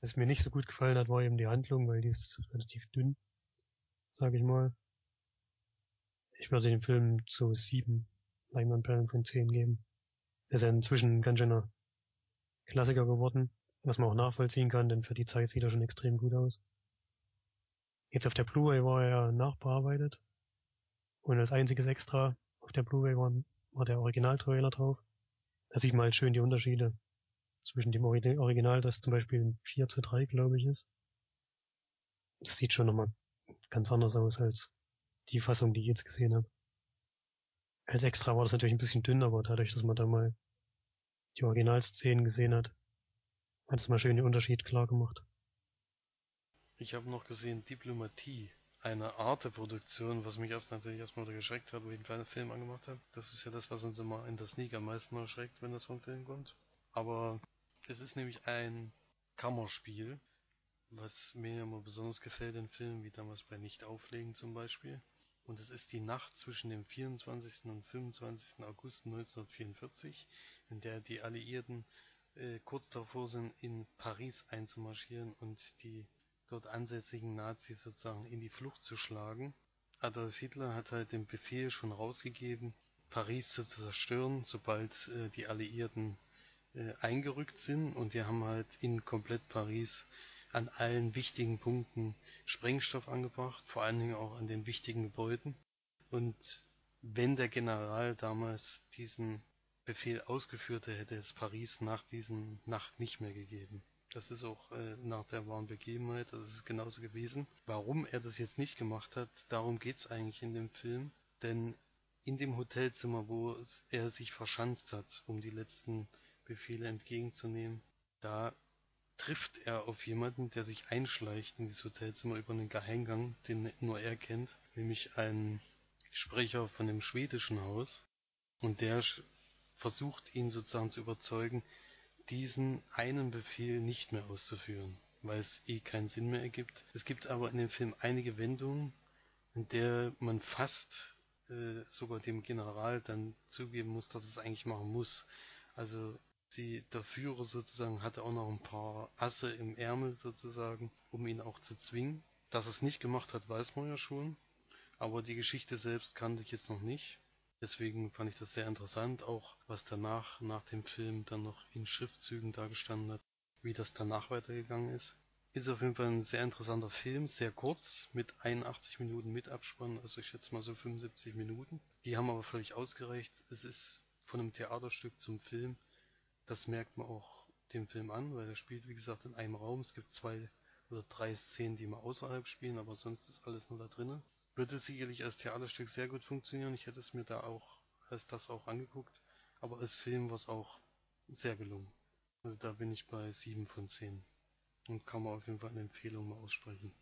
Was mir nicht so gut gefallen hat, war eben die Handlung, weil die ist relativ dünn, sage ich mal. Ich würde dem Film so sieben Leinwandperlen von zehn geben. Er ist ja inzwischen ein ganz schöner Klassiker geworden, was man auch nachvollziehen kann, denn für die Zeit sieht er schon extrem gut aus. Jetzt auf der Blu-ray war er nachbearbeitet und als einziges Extra auf der Blu-ray war, war der Originaltrailer drauf. Da sieht man halt schön die Unterschiede zwischen dem Original, das zum Beispiel ein 4 zu 3, glaube ich, ist. Das sieht schon nochmal ganz anders aus als die Fassung, die ich jetzt gesehen habe. Als Extra war das natürlich ein bisschen dünn, aber dadurch, dass man da mal die Originalszenen gesehen hat, hat es mal schön den Unterschied klar gemacht.
Ich habe noch gesehen Diplomatie, eine Arte-Produktion, was mich erst natürlich erstmal geschreckt hat, wo ich einen kleinen Film angemacht habe. Das ist ja das, was uns immer in der Sneak am meisten erschreckt, wenn das vom Film kommt. Aber es ist nämlich ein Kammerspiel, was mir immer besonders gefällt in Filmen, wie damals bei Nicht-Auflegen zum Beispiel. Und es ist die Nacht zwischen dem 24. und 25. August 1944, in der die Alliierten äh, kurz davor sind, in Paris einzumarschieren und die dort ansässigen Nazis sozusagen in die Flucht zu schlagen. Adolf Hitler hat halt den Befehl schon rausgegeben, Paris zu zerstören, sobald äh, die Alliierten äh, eingerückt sind und die haben halt in komplett Paris an allen wichtigen Punkten Sprengstoff angebracht, vor allen Dingen auch an den wichtigen Gebäuden. Und wenn der General damals diesen Befehl ausgeführt hätte, hätte es Paris nach diesen Nacht nicht mehr gegeben. Das ist auch äh, nach der wahren Begebenheit, das ist genauso gewesen. Warum er das jetzt nicht gemacht hat, darum geht's eigentlich in dem Film. Denn in dem Hotelzimmer, wo er sich verschanzt hat, um die letzten Befehle entgegenzunehmen, da trifft er auf jemanden, der sich einschleicht in dieses Hotelzimmer über einen Geheimgang, den nur er kennt, nämlich einen Sprecher von dem schwedischen Haus. Und der versucht ihn sozusagen zu überzeugen, diesen einen Befehl nicht mehr auszuführen, weil es eh keinen Sinn mehr ergibt. Es gibt aber in dem Film einige Wendungen, in der man fast äh, sogar dem General dann zugeben muss, dass es eigentlich machen muss. Also die, der Führer sozusagen hatte auch noch ein paar Asse im Ärmel sozusagen, um ihn auch zu zwingen. Dass es nicht gemacht hat, weiß man ja schon. Aber die Geschichte selbst kannte ich jetzt noch nicht. Deswegen fand ich das sehr interessant, auch was danach, nach dem Film, dann noch in Schriftzügen dargestanden hat, wie das danach weitergegangen ist. Ist auf jeden Fall ein sehr interessanter Film, sehr kurz, mit 81 Minuten mit Abspann, also ich schätze mal so 75 Minuten. Die haben aber völlig ausgereicht. Es ist von einem Theaterstück zum Film das merkt man auch dem Film an, weil er spielt, wie gesagt, in einem Raum. Es gibt zwei oder drei Szenen, die mal außerhalb spielen, aber sonst ist alles nur da drinnen. Würde sicherlich als Theaterstück sehr gut funktionieren. Ich hätte es mir da auch als das auch angeguckt. Aber als Film war es auch sehr gelungen. Also da bin ich bei 7 von 10. Und kann man auf jeden Fall eine Empfehlung mal aussprechen.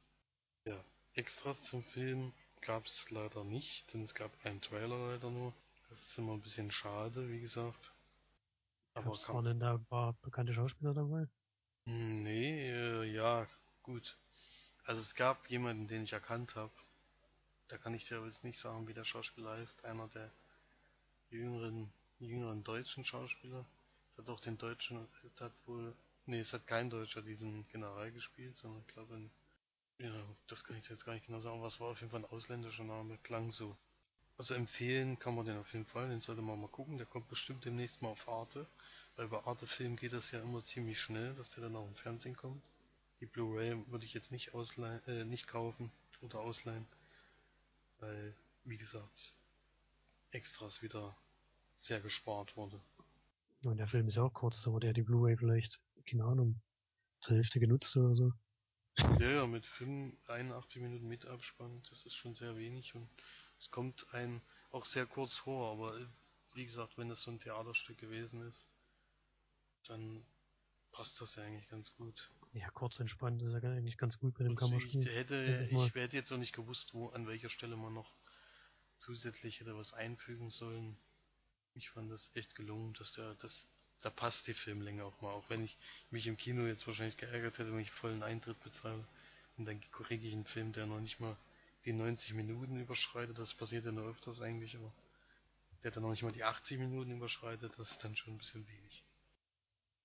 Ja, Extras zum Film gab es leider nicht, denn es gab einen Trailer leider nur. Das ist immer ein bisschen schade, wie gesagt.
Aber Gab's waren denn da ein paar bekannte Schauspieler dabei?
Hm, nee, äh, ja, gut. Also es gab jemanden, den ich erkannt habe. Da kann ich dir aber jetzt nicht sagen, wie der Schauspieler heißt. Einer der jüngeren, jüngeren deutschen Schauspieler. Es hat auch den Deutschen, es hat wohl, nee, es hat kein Deutscher diesen General gespielt, sondern ich glaube, ja, das kann ich jetzt gar nicht genau sagen, aber es war auf jeden Fall ein ausländischer Name, klang so. Also empfehlen kann man den auf jeden Fall, den sollte man mal gucken, der kommt bestimmt demnächst mal auf Arte. Weil bei Arte Film geht das ja immer ziemlich schnell, dass der dann auch im Fernsehen kommt. Die Blu-ray würde ich jetzt nicht äh, nicht kaufen oder ausleihen. Weil, wie gesagt, Extras wieder sehr gespart wurde.
Und der Film ist ja auch kurz, da wurde ja die Blu-ray vielleicht, keine Ahnung, zur Hälfte genutzt oder so.
Ja, ja, mit 81 Minuten mit Abspann, das ist schon sehr wenig und es kommt einem auch sehr kurz vor, aber wie gesagt, wenn es so ein Theaterstück gewesen ist, dann passt das ja eigentlich ganz gut.
Ja, kurz entspannt ist ja eigentlich ganz gut bei dem
Kammerspiel. Ich hätte, ich hätte jetzt auch nicht gewusst, wo, an welcher Stelle man noch zusätzlich hätte was einfügen sollen. Ich fand das echt gelungen, dass der, das, da passt die Filmlänge auch mal, auch wenn ich mich im Kino jetzt wahrscheinlich geärgert hätte, wenn ich vollen Eintritt bezahle und dann kriege ich einen Film, der noch nicht mal die 90 Minuten überschreitet. Das passiert ja nur öfters eigentlich, aber der dann noch nicht mal die 80 Minuten überschreitet, das ist dann schon ein bisschen wenig.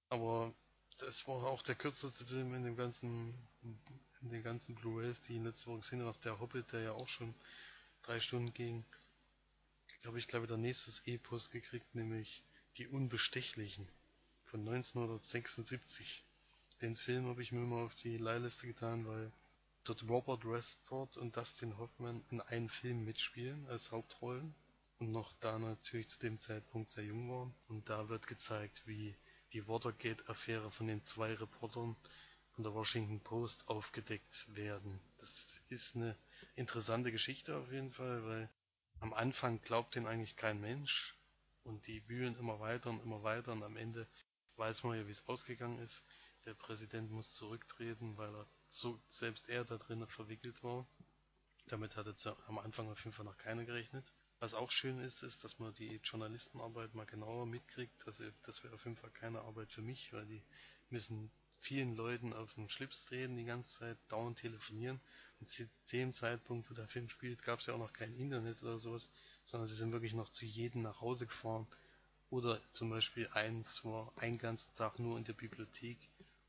Aber das war auch der kürzeste Film in dem ganzen, in den ganzen Blu-rays, die in letzter Woche gesehen habe. Der Hobbit, der ja auch schon drei Stunden ging, habe ich glaube ich der nächstes Epos gekriegt, nämlich Die Unbestechlichen von 1976. Den Film habe ich mir mal auf die Leihliste getan, weil dort Robert Redford und Dustin Hoffman in einem Film mitspielen als Hauptrollen und noch da natürlich zu dem Zeitpunkt sehr jung waren. Und da wird gezeigt, wie die Watergate-Affäre von den zwei Reportern von der Washington Post aufgedeckt werden. Das ist eine interessante Geschichte auf jeden Fall, weil am Anfang glaubt den eigentlich kein Mensch und die wühlen immer weiter und immer weiter und am Ende weiß man ja, wie es ausgegangen ist. Der Präsident muss zurücktreten, weil er so selbst er da drin verwickelt war. Damit hatte am Anfang auf jeden Fall noch keiner gerechnet. Was auch schön ist, ist, dass man die Journalistenarbeit mal genauer mitkriegt. Also das wäre auf jeden Fall keine Arbeit für mich, weil die müssen vielen Leuten auf den Schlips treten die ganze Zeit, dauernd telefonieren. Und zu dem Zeitpunkt, wo der Film spielt, gab es ja auch noch kein Internet oder sowas, sondern sie sind wirklich noch zu jedem nach Hause gefahren. Oder zum Beispiel eins war einen ganzen Tag nur in der Bibliothek,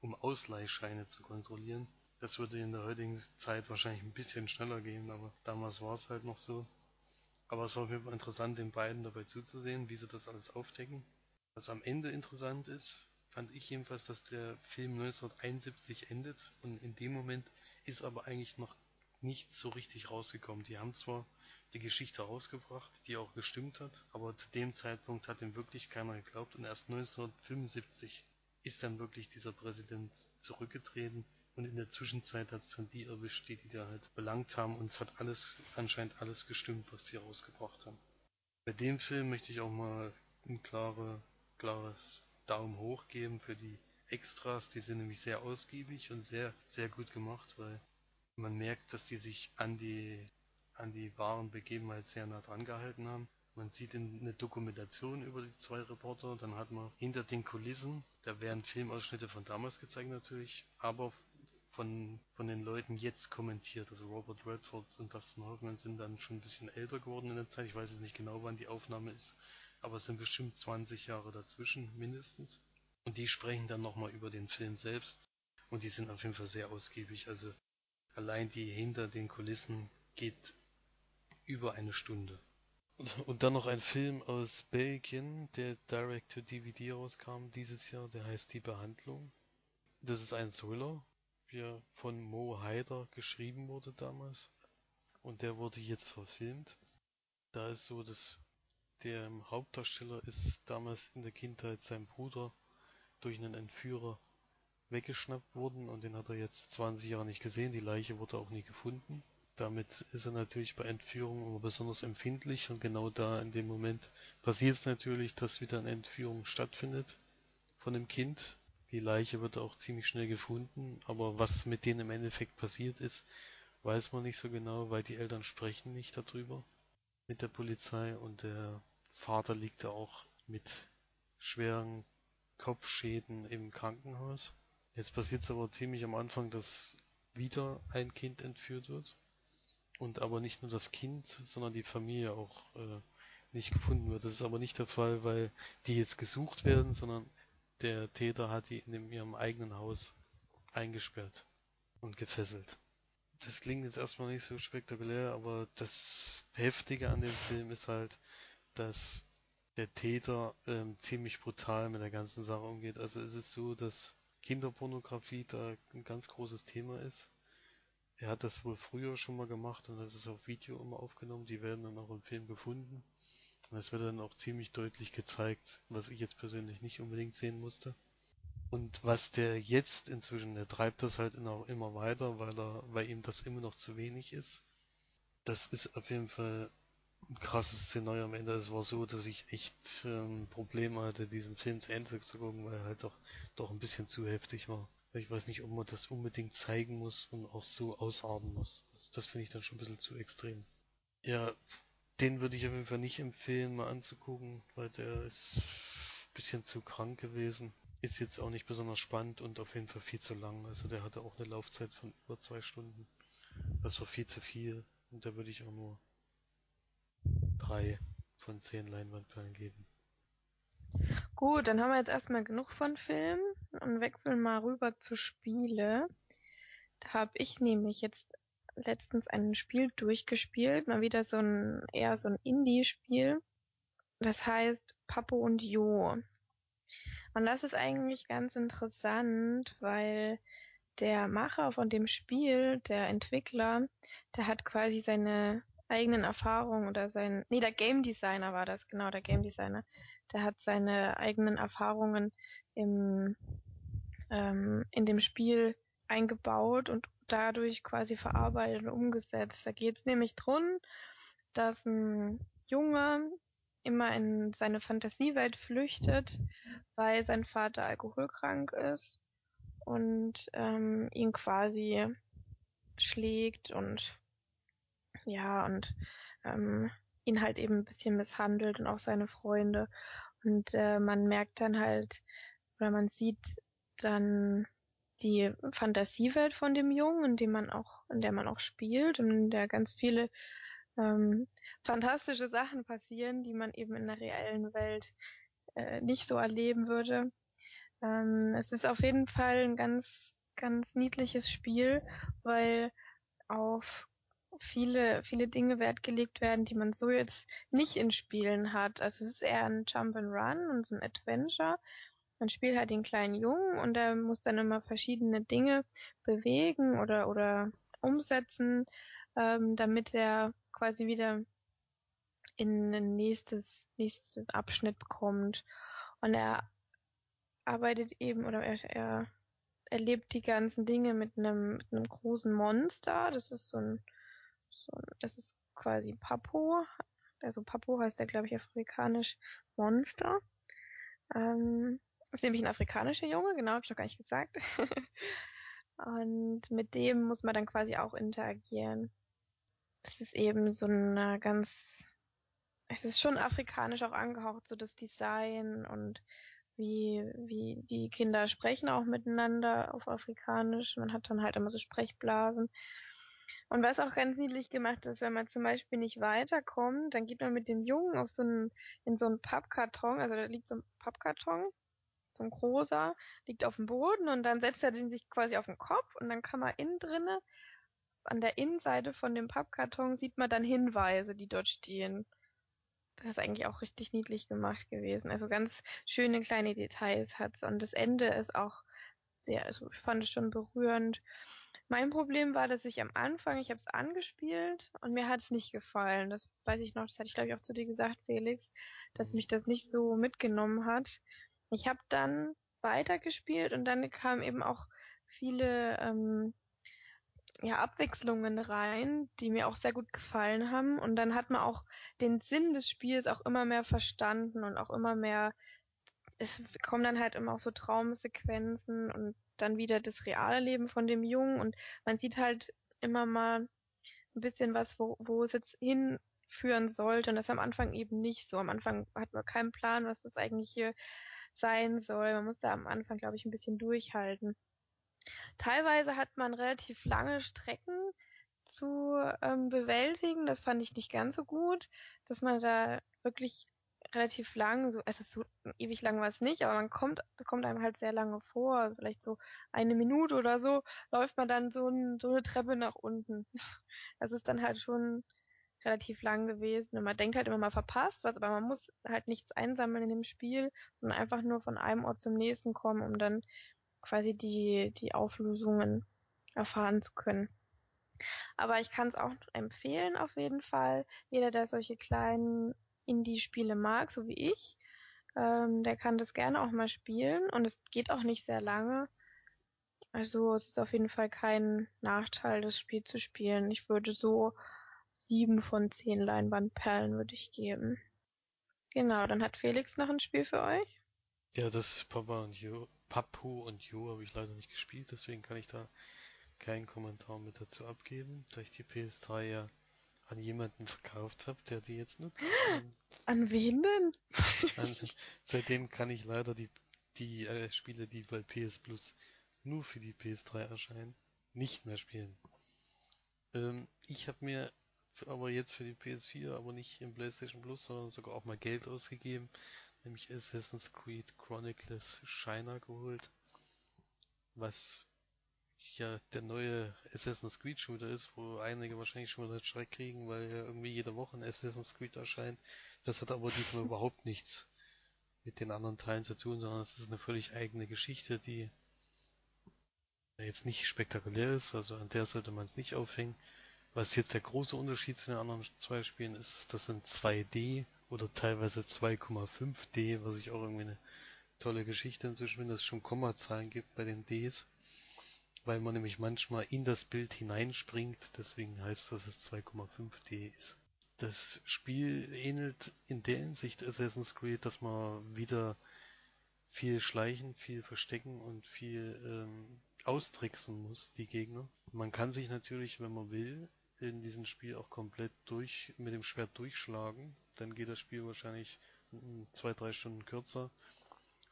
um Ausleihscheine zu kontrollieren. Das würde in der heutigen Zeit wahrscheinlich ein bisschen schneller gehen, aber damals war es halt noch so. Aber es war Fall interessant, den beiden dabei zuzusehen, wie sie das alles aufdecken. Was am Ende interessant ist, fand ich jedenfalls, dass der Film 1971 endet und in dem Moment ist aber eigentlich noch nichts so richtig rausgekommen. Die haben zwar die Geschichte rausgebracht, die auch gestimmt hat, aber zu dem Zeitpunkt hat ihm wirklich keiner geglaubt und erst 1975 ist dann wirklich dieser Präsident zurückgetreten und in der Zwischenzeit hat es dann die erwischt, die die da halt belangt haben und es hat alles, anscheinend alles gestimmt, was die rausgebracht haben. Bei dem Film möchte ich auch mal ein klare, klares Daumen hoch geben für die Extras. Die sind nämlich sehr ausgiebig und sehr, sehr gut gemacht, weil man merkt, dass die sich an die, an die wahren Begebenheiten sehr nah dran gehalten haben. Man sieht eine Dokumentation über die zwei Reporter, dann hat man hinter den Kulissen, da werden Filmausschnitte von damals gezeigt natürlich, aber von, von den Leuten jetzt kommentiert. Also Robert Redford und Dustin Hoffman sind dann schon ein bisschen älter geworden in der Zeit. Ich weiß jetzt nicht genau, wann die Aufnahme ist aber es sind bestimmt 20 Jahre dazwischen mindestens. Und die sprechen dann nochmal über den Film selbst und die sind auf jeden Fall sehr ausgiebig. Also allein die hinter den Kulissen geht über eine Stunde. Und dann noch ein Film aus Belgien, der direct to DVD rauskam dieses Jahr, der heißt Die Behandlung. Das ist ein Thriller, der von Mo Haider geschrieben wurde damals. Und der wurde jetzt verfilmt. Da ist so das der Hauptdarsteller ist damals in der Kindheit sein Bruder durch einen Entführer weggeschnappt worden und den hat er jetzt 20 Jahre nicht gesehen. Die Leiche wurde auch nie gefunden. Damit ist er natürlich bei Entführungen immer besonders empfindlich und genau da in dem Moment passiert es natürlich, dass wieder eine Entführung stattfindet von dem Kind. Die Leiche wird auch ziemlich schnell gefunden, aber was mit denen im Endeffekt passiert ist, weiß man nicht so genau, weil die Eltern sprechen nicht darüber mit der Polizei und der Vater liegt auch mit schweren Kopfschäden im Krankenhaus. Jetzt passiert es aber ziemlich am Anfang, dass wieder ein Kind entführt wird. Und aber nicht nur das Kind, sondern die Familie auch äh, nicht gefunden wird. Das ist aber nicht der Fall, weil die jetzt gesucht werden, sondern der Täter hat die in ihrem eigenen Haus eingesperrt und gefesselt. Das klingt jetzt erstmal nicht so spektakulär, aber das Heftige an dem Film ist halt, dass der Täter ähm, ziemlich brutal mit der ganzen Sache umgeht. Also es ist so, dass Kinderpornografie da ein ganz großes Thema ist. Er hat das wohl früher schon mal gemacht und hat es auf Video immer aufgenommen. Die werden dann auch im Film gefunden. Und es wird dann auch ziemlich deutlich gezeigt, was ich jetzt persönlich nicht unbedingt sehen musste. Und was der jetzt inzwischen, der treibt das halt auch immer weiter, weil er, weil ihm das immer noch zu wenig ist. Das ist auf jeden Fall ein krasses Szenario am Ende. Es war so, dass ich echt ähm, Probleme hatte, diesen Film zu Ende zu gucken, weil er halt doch, doch ein bisschen zu heftig war. Ich weiß nicht, ob man das unbedingt zeigen muss und auch so ausarten muss. Das finde ich dann schon ein bisschen zu extrem. Ja, den würde ich auf jeden Fall nicht empfehlen, mal anzugucken, weil der ist ein bisschen zu krank gewesen. Ist jetzt auch nicht besonders spannend und auf jeden Fall viel zu lang. Also der hatte auch eine Laufzeit von über zwei Stunden. Das war viel zu viel Und da würde ich auch nur drei von zehn Leinwandperlen geben.
Gut, dann haben wir jetzt erstmal genug von Filmen und wechseln mal rüber zu Spiele. Da habe ich nämlich jetzt letztens ein Spiel durchgespielt, mal wieder so ein eher so ein Indie-Spiel. Das heißt Papo und Jo. Und das ist eigentlich ganz interessant, weil der Macher von dem Spiel, der Entwickler, der hat quasi seine eigenen Erfahrungen oder sein, nee, der Game Designer war das, genau, der Game Designer, der hat seine eigenen Erfahrungen im, ähm, in dem Spiel eingebaut und dadurch quasi verarbeitet und umgesetzt. Da geht es nämlich drum, dass ein Junge immer in seine Fantasiewelt flüchtet, weil sein Vater alkoholkrank ist und ähm, ihn quasi schlägt und ja und ähm, ihn halt eben ein bisschen misshandelt und auch seine Freunde und äh, man merkt dann halt oder man sieht dann die Fantasiewelt von dem Jungen, in dem man auch, in der man auch spielt und in der ganz viele ähm, fantastische Sachen passieren, die man eben in der reellen Welt äh, nicht so erleben würde. Ähm, es ist auf jeden Fall ein ganz, ganz niedliches Spiel, weil auf viele, viele Dinge Wert gelegt werden, die man so jetzt nicht in Spielen hat. Also es ist eher ein Jump and Run und so ein Adventure. Man spielt halt den kleinen Jungen und er muss dann immer verschiedene Dinge bewegen oder, oder umsetzen, ähm, damit er quasi wieder in ein nächstes, nächstes Abschnitt kommt. Und er arbeitet eben oder er, er erlebt die ganzen Dinge mit einem, mit einem großen Monster. Das ist so ein, so ein das ist quasi Papo. Also Papo heißt der, glaube ich, afrikanisch Monster. Ähm, ist nämlich ein afrikanischer Junge, genau, habe ich noch gar nicht gesagt. Und mit dem muss man dann quasi auch interagieren. Es ist eben so eine ganz, es ist schon afrikanisch auch angehaucht, so das Design und wie, wie die Kinder sprechen auch miteinander auf Afrikanisch. Man hat dann halt immer so Sprechblasen. Und was auch ganz niedlich gemacht ist, wenn man zum Beispiel nicht weiterkommt, dann geht man mit dem Jungen auf so einen, in so einen Pappkarton, also da liegt so ein Pappkarton, so ein großer, liegt auf dem Boden und dann setzt er den sich quasi auf den Kopf und dann kann man innen drinne, an der Innenseite von dem Pappkarton sieht man dann Hinweise, die dort stehen. Das ist eigentlich auch richtig niedlich gemacht gewesen. Also ganz schöne kleine Details hat's und das Ende ist auch sehr, also ich fand es schon berührend. Mein Problem war, dass ich am Anfang, ich habe es angespielt und mir hat es nicht gefallen. Das weiß ich noch, das hatte ich glaube ich auch zu dir gesagt, Felix, dass mich das nicht so mitgenommen hat. Ich habe dann weitergespielt und dann kamen eben auch viele ähm, ja, Abwechslungen rein, die mir auch sehr gut gefallen haben. Und dann hat man auch den Sinn des Spiels auch immer mehr verstanden und auch immer mehr, es kommen dann halt immer auch so Traumsequenzen und dann wieder das reale Leben von dem Jungen und man sieht halt immer mal ein bisschen was, wo, wo es jetzt hinführen sollte und das am Anfang eben nicht so. Am Anfang hat man keinen Plan, was das eigentlich hier sein soll. Man muss da am Anfang, glaube ich, ein bisschen durchhalten. Teilweise hat man relativ lange Strecken zu ähm, bewältigen. Das fand ich nicht ganz so gut, dass man da wirklich relativ lang, so, es ist so ewig lang war es nicht, aber man kommt, das kommt einem halt sehr lange vor, vielleicht so eine Minute oder so, läuft man dann so, ein, so eine Treppe nach unten. Das ist dann halt schon relativ lang gewesen. Und man denkt halt immer mal verpasst was, aber man muss halt nichts einsammeln in dem Spiel, sondern einfach nur von einem Ort zum nächsten kommen, um dann quasi die, die Auflösungen erfahren zu können. Aber ich kann es auch empfehlen auf jeden Fall. Jeder, der solche kleinen Indie-Spiele mag, so wie ich, ähm, der kann das gerne auch mal spielen und es geht auch nicht sehr lange. Also es ist auf jeden Fall kein Nachteil, das Spiel zu spielen. Ich würde so sieben von zehn Leinwandperlen würde ich geben. Genau, dann hat Felix noch ein Spiel für euch.
Ja, das Papa und Jo, Papu und Jo habe ich leider nicht gespielt, deswegen kann ich da keinen Kommentar mit dazu abgeben, da ich die PS3 ja an jemanden verkauft habe, der die jetzt nutzt.
An wen denn?
An, seitdem kann ich leider die, die äh, Spiele, die bei PS Plus nur für die PS3 erscheinen, nicht mehr spielen. Ähm, ich habe mir aber jetzt für die PS4, aber nicht im PlayStation Plus, sondern sogar auch mal Geld ausgegeben, nämlich Assassin's Creed Chronicles Shiner geholt, was ja der neue Assassin's Creed Shooter ist, wo einige wahrscheinlich schon mal den Schreck kriegen, weil ja irgendwie jede Woche ein Assassin's Creed erscheint. Das hat aber diesmal überhaupt nichts mit den anderen Teilen zu tun, sondern es ist eine völlig eigene Geschichte, die jetzt nicht spektakulär ist, also an der sollte man es nicht aufhängen. Was jetzt der große Unterschied zu den anderen zwei Spielen ist, das sind 2D oder teilweise 2,5D, was ich auch irgendwie eine tolle Geschichte inzwischen finde, dass es schon Kommazahlen gibt bei den Ds, weil man nämlich manchmal in das Bild hineinspringt, deswegen heißt das, dass es 2,5D ist. Das Spiel ähnelt in der Hinsicht Assassin's Creed, dass man wieder viel schleichen, viel verstecken und viel ähm, austricksen muss, die Gegner. Man kann sich natürlich, wenn man will, in diesem Spiel auch komplett durch mit dem Schwert durchschlagen. Dann geht das Spiel wahrscheinlich zwei, drei Stunden kürzer.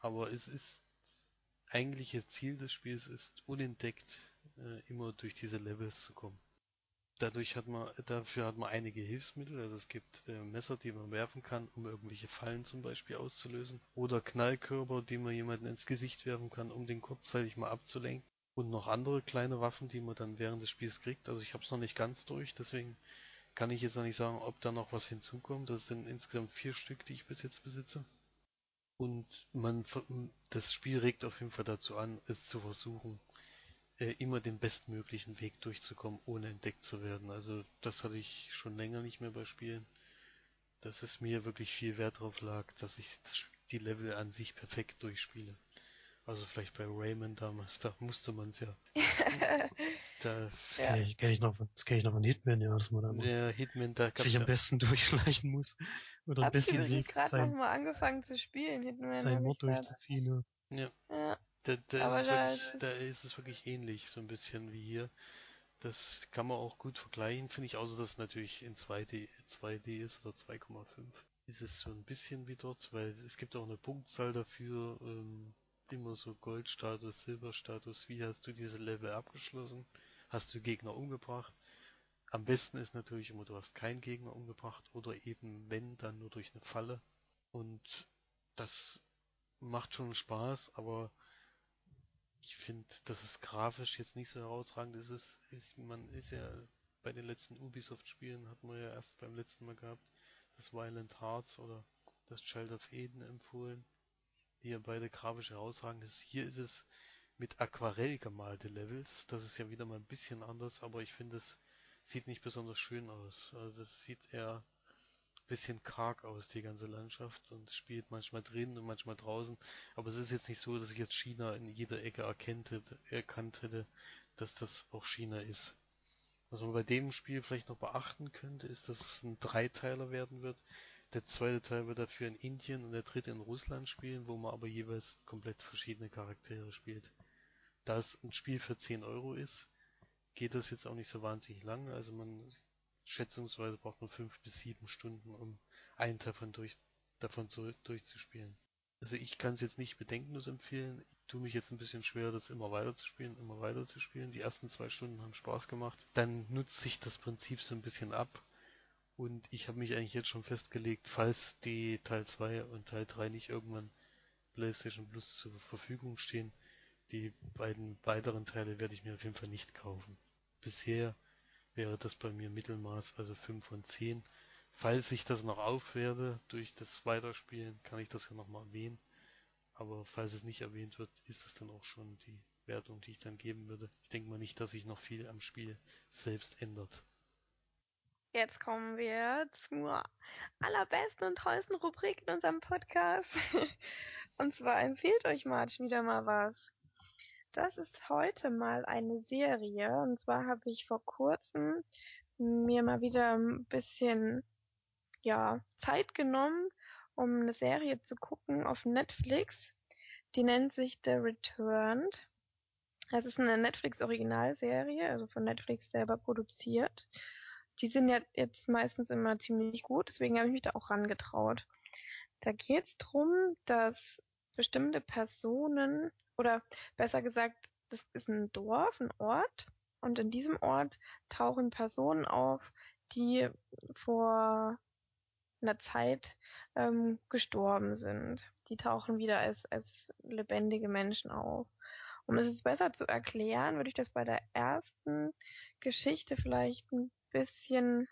Aber es ist eigentliche Ziel des Spiels ist unentdeckt äh, immer durch diese Levels zu kommen. Dadurch hat man, dafür hat man einige Hilfsmittel, also es gibt äh, Messer, die man werfen kann, um irgendwelche Fallen zum Beispiel auszulösen. Oder Knallkörper, die man jemanden ins Gesicht werfen kann, um den kurzzeitig mal abzulenken. Und noch andere kleine Waffen, die man dann während des Spiels kriegt. Also ich habe es noch nicht ganz durch, deswegen kann ich jetzt noch nicht sagen, ob da noch was hinzukommt. Das sind insgesamt vier Stück, die ich bis jetzt besitze. Und man, das Spiel regt auf jeden Fall dazu an, es zu versuchen, äh, immer den bestmöglichen Weg durchzukommen, ohne entdeckt zu werden. Also das hatte ich schon länger nicht mehr bei Spielen. Dass es mir wirklich viel Wert darauf lag, dass ich die Level an sich perfekt durchspiele. Also vielleicht bei Rayman damals, da musste man es ja.
da, das ja. kenne ich, kenn ich, noch, das kenn ich noch von Hitman, ja, dass man da
ja, Hitman, da
sich am besten durchschleichen muss.
Oder am besten ich gerade noch mal angefangen zu spielen, Hitman.
Sein Mord durchzuziehen,
ja. Ja. Da, da, ist da, wirklich, da ist es wirklich ähnlich, so ein bisschen wie hier. Das kann man auch gut vergleichen, finde ich, außer dass es natürlich in 2D, 2D ist oder 2,5. Ist es so ein bisschen wie dort, weil es gibt auch eine Punktzahl dafür, ähm, immer so Goldstatus, Silberstatus, wie hast du diese Level abgeschlossen? Hast du Gegner umgebracht? Am besten ist natürlich immer, du hast keinen Gegner umgebracht oder eben wenn, dann nur durch eine Falle. Und das macht schon Spaß, aber ich finde, dass es grafisch jetzt nicht so herausragend ist. Es ist, man ist ja bei den letzten Ubisoft-Spielen hat man ja erst beim letzten Mal gehabt, das Violent Hearts oder das Child of Eden empfohlen ja beide grafisch herausragend ist. Hier ist es mit Aquarell gemalte Levels. Das ist ja wieder mal ein bisschen anders, aber ich finde, es sieht nicht besonders schön aus. Also das sieht eher ein bisschen karg aus, die ganze Landschaft und spielt manchmal drin und manchmal draußen. Aber es ist jetzt nicht so, dass ich jetzt China in jeder Ecke erkennt, erkannt hätte, dass das auch China ist. Was man bei dem Spiel vielleicht noch beachten könnte, ist, dass es ein Dreiteiler werden wird. Der zweite Teil wird dafür in Indien und der dritte in Russland spielen, wo man aber jeweils komplett verschiedene Charaktere spielt. Da es ein Spiel für 10 Euro ist, geht das jetzt auch nicht so wahnsinnig lang. Also man schätzungsweise braucht man 5 bis 7 Stunden, um einen davon, durch, davon zu, durchzuspielen. Also ich kann es jetzt nicht bedenkenlos empfehlen. Ich tue mich jetzt ein bisschen schwer, das immer weiter zu spielen, immer weiter zu spielen. Die ersten zwei Stunden haben Spaß gemacht. Dann nutzt sich das Prinzip so ein bisschen ab und ich habe mich eigentlich jetzt schon festgelegt, falls die Teil 2 und Teil 3 nicht irgendwann PlayStation Plus zur Verfügung stehen, die beiden weiteren Teile werde ich mir auf jeden Fall nicht kaufen. Bisher wäre das bei mir Mittelmaß, also 5 von 10. Falls ich das noch aufwerde durch das Weiterspielen, kann ich das ja nochmal erwähnen. Aber falls es nicht erwähnt wird, ist es dann auch schon die Wertung, die ich dann geben würde. Ich denke mal nicht, dass sich noch viel am Spiel selbst ändert.
Jetzt kommen wir zur allerbesten und tollsten Rubrik in unserem Podcast. Und zwar empfiehlt euch March wieder mal was. Das ist heute mal eine Serie. Und zwar habe ich vor kurzem mir mal wieder ein bisschen, ja, Zeit genommen, um eine Serie zu gucken auf Netflix. Die nennt sich The Returned. Das ist eine Netflix-Originalserie, also von Netflix selber produziert die sind ja jetzt meistens immer ziemlich gut, deswegen habe ich mich da auch rangetraut. Da geht es darum, dass bestimmte Personen oder besser gesagt, das ist ein Dorf, ein Ort und in diesem Ort tauchen Personen auf, die vor einer Zeit ähm, gestorben sind. Die tauchen wieder als, als lebendige Menschen auf. Um es besser zu erklären, würde ich das bei der ersten Geschichte vielleicht ein bisschen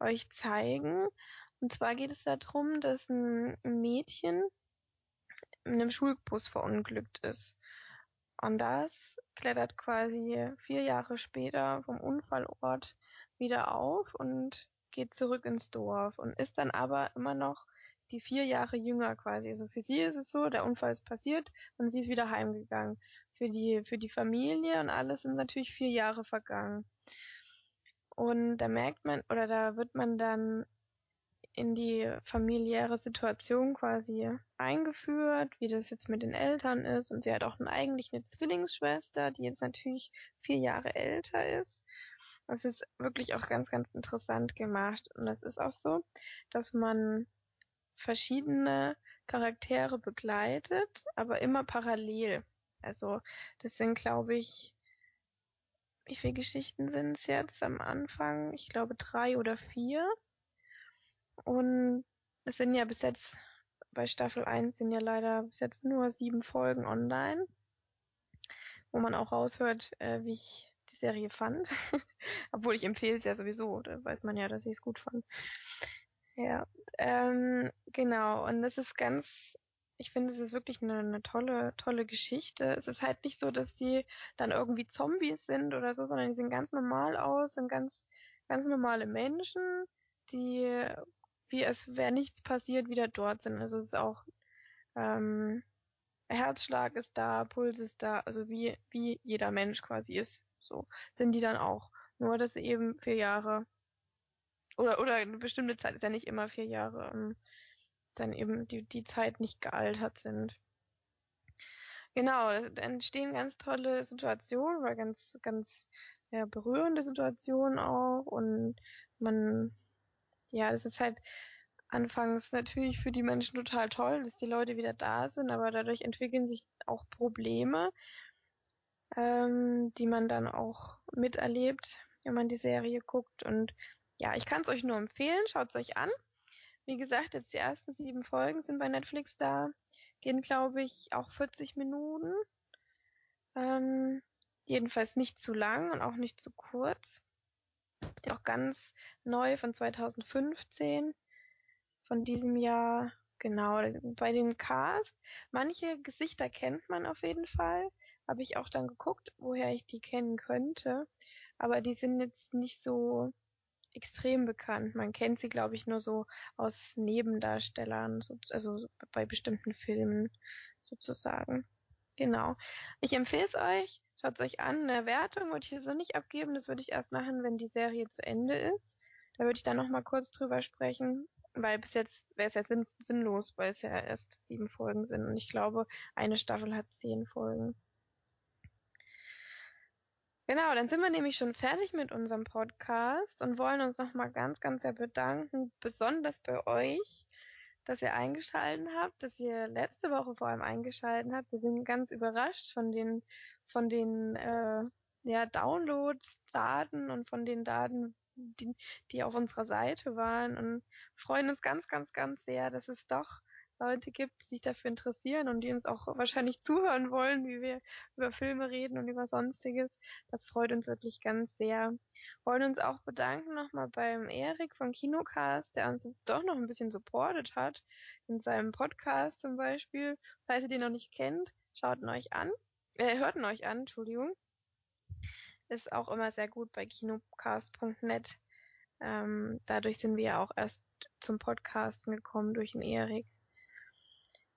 euch zeigen. Und zwar geht es darum, dass ein Mädchen in einem Schulbus verunglückt ist. Und das klettert quasi vier Jahre später vom Unfallort wieder auf und geht zurück ins Dorf und ist dann aber immer noch die vier Jahre jünger quasi. Also für sie ist es so, der Unfall ist passiert und sie ist wieder heimgegangen. Für die, für die Familie und alles sind natürlich vier Jahre vergangen. Und da merkt man, oder da wird man dann in die familiäre Situation quasi eingeführt, wie das jetzt mit den Eltern ist. Und sie hat auch eigentlich eine Zwillingsschwester, die jetzt natürlich vier Jahre älter ist. Das ist wirklich auch ganz, ganz interessant gemacht. Und es ist auch so, dass man verschiedene Charaktere begleitet, aber immer parallel. Also das sind, glaube ich, wie viele Geschichten sind es jetzt am Anfang? Ich glaube drei oder vier. Und es sind ja bis jetzt, bei Staffel 1 sind ja leider bis jetzt nur sieben Folgen online, wo man auch raushört, äh, wie ich die Serie fand. Obwohl ich empfehle es ja sowieso, da weiß man ja, dass ich es gut fand. Ja, ähm, genau. Und das ist ganz, ich finde, es ist wirklich eine, eine tolle, tolle Geschichte. Es ist halt nicht so, dass die dann irgendwie Zombies sind oder so, sondern die sehen ganz normal aus, sind ganz, ganz normale Menschen, die wie als wäre nichts passiert, wieder dort sind. Also es ist auch ähm, Herzschlag ist da, Puls ist da, also wie wie jeder Mensch quasi ist, so sind die dann auch. Nur dass sie eben vier Jahre oder oder eine bestimmte Zeit ist ja nicht immer vier Jahre, ähm, dann eben die die Zeit nicht gealtert sind. Genau, da entstehen ganz tolle Situationen oder ganz ganz ja, berührende Situationen auch und man ja, das ist halt anfangs natürlich für die Menschen total toll, dass die Leute wieder da sind, aber dadurch entwickeln sich auch Probleme, ähm, die man dann auch miterlebt, wenn man die Serie guckt. Und ja, ich kann es euch nur empfehlen, schaut es euch an. Wie gesagt, jetzt die ersten sieben Folgen sind bei Netflix da, gehen glaube ich auch 40 Minuten. Ähm, jedenfalls nicht zu lang und auch nicht zu kurz auch ganz neu von 2015, von diesem Jahr. Genau, bei dem Cast, manche Gesichter kennt man auf jeden Fall. Habe ich auch dann geguckt, woher ich die kennen könnte. Aber die sind jetzt nicht so extrem bekannt. Man kennt sie, glaube ich, nur so aus Nebendarstellern, also bei bestimmten Filmen sozusagen. Genau. Ich empfehle es euch. Schaut euch an. Eine Wertung würde ich so nicht abgeben. Das würde ich erst machen, wenn die Serie zu Ende ist. Da würde ich dann nochmal kurz drüber sprechen. Weil bis jetzt wäre es ja sinn sinnlos, weil es ja erst sieben Folgen sind. Und ich glaube, eine Staffel hat zehn Folgen. Genau, dann sind wir nämlich schon fertig mit unserem Podcast und wollen uns nochmal ganz, ganz sehr bedanken, besonders bei euch, dass ihr eingeschaltet habt, dass ihr letzte Woche vor allem eingeschaltet habt. Wir sind ganz überrascht von den von den äh, ja, Download-Daten und von den Daten, die, die auf unserer Seite waren und freuen uns ganz, ganz, ganz sehr, dass es doch Leute gibt, die sich dafür interessieren und die uns auch wahrscheinlich zuhören wollen, wie wir über Filme reden und über sonstiges. Das freut uns wirklich ganz sehr. Wollen uns auch bedanken nochmal beim Erik von Kinocast, der uns jetzt doch noch ein bisschen supportet hat in seinem Podcast zum Beispiel. Falls ihr den noch nicht kennt, schaut ihn euch an äh, hörten euch an, Entschuldigung. Ist auch immer sehr gut bei kinocast.net. Ähm, dadurch sind wir ja auch erst zum Podcasten gekommen durch den Erik.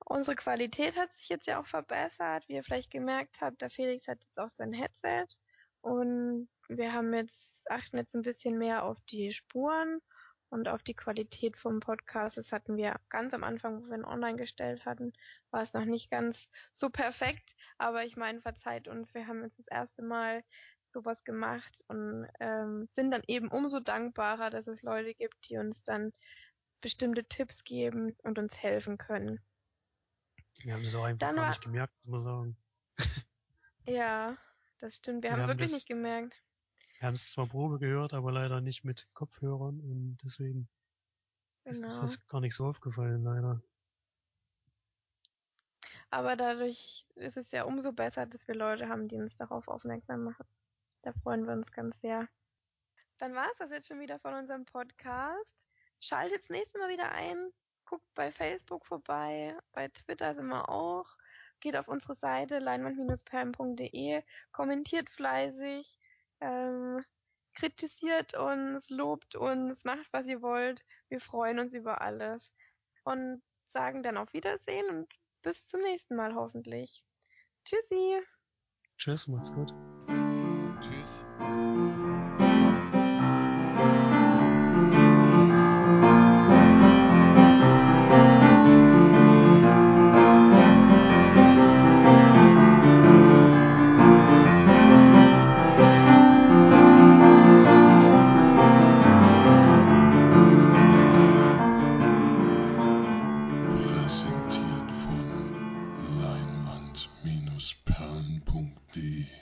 Unsere Qualität hat sich jetzt ja auch verbessert. Wie ihr vielleicht gemerkt habt, der Felix hat jetzt auch sein Headset und wir haben jetzt, achten jetzt ein bisschen mehr auf die Spuren und auf die Qualität vom Podcast. Das hatten wir ganz am Anfang, wo wir ihn online gestellt hatten, war es noch nicht ganz so perfekt. Aber ich meine, verzeiht uns, wir haben jetzt das erste Mal sowas gemacht und ähm, sind dann eben umso dankbarer, dass es Leute gibt, die uns dann bestimmte Tipps geben und uns helfen können.
Wir haben das auch einfach dann gar war, nicht gemerkt, muss man sagen.
ja, das stimmt. Wir, wir haben es wirklich das, nicht gemerkt.
Wir haben es zwar Probe gehört, aber leider nicht mit Kopfhörern und deswegen ist uns
Genau.
das gar nicht so aufgefallen, leider.
Aber dadurch ist es ja umso besser, dass wir Leute haben, die uns darauf aufmerksam machen. Da freuen wir uns ganz sehr. Dann war es das jetzt schon wieder von unserem Podcast. Schaltet das nächste Mal wieder ein. Guckt bei Facebook vorbei. Bei Twitter sind wir auch. Geht auf unsere Seite leinwand-perlen.de. Kommentiert fleißig. Ähm, kritisiert uns, lobt uns, macht was ihr wollt. Wir freuen uns über alles. Und sagen dann auf Wiedersehen und bis zum nächsten Mal hoffentlich. Tschüssi.
Tschüss, macht's gut.
Tschüss.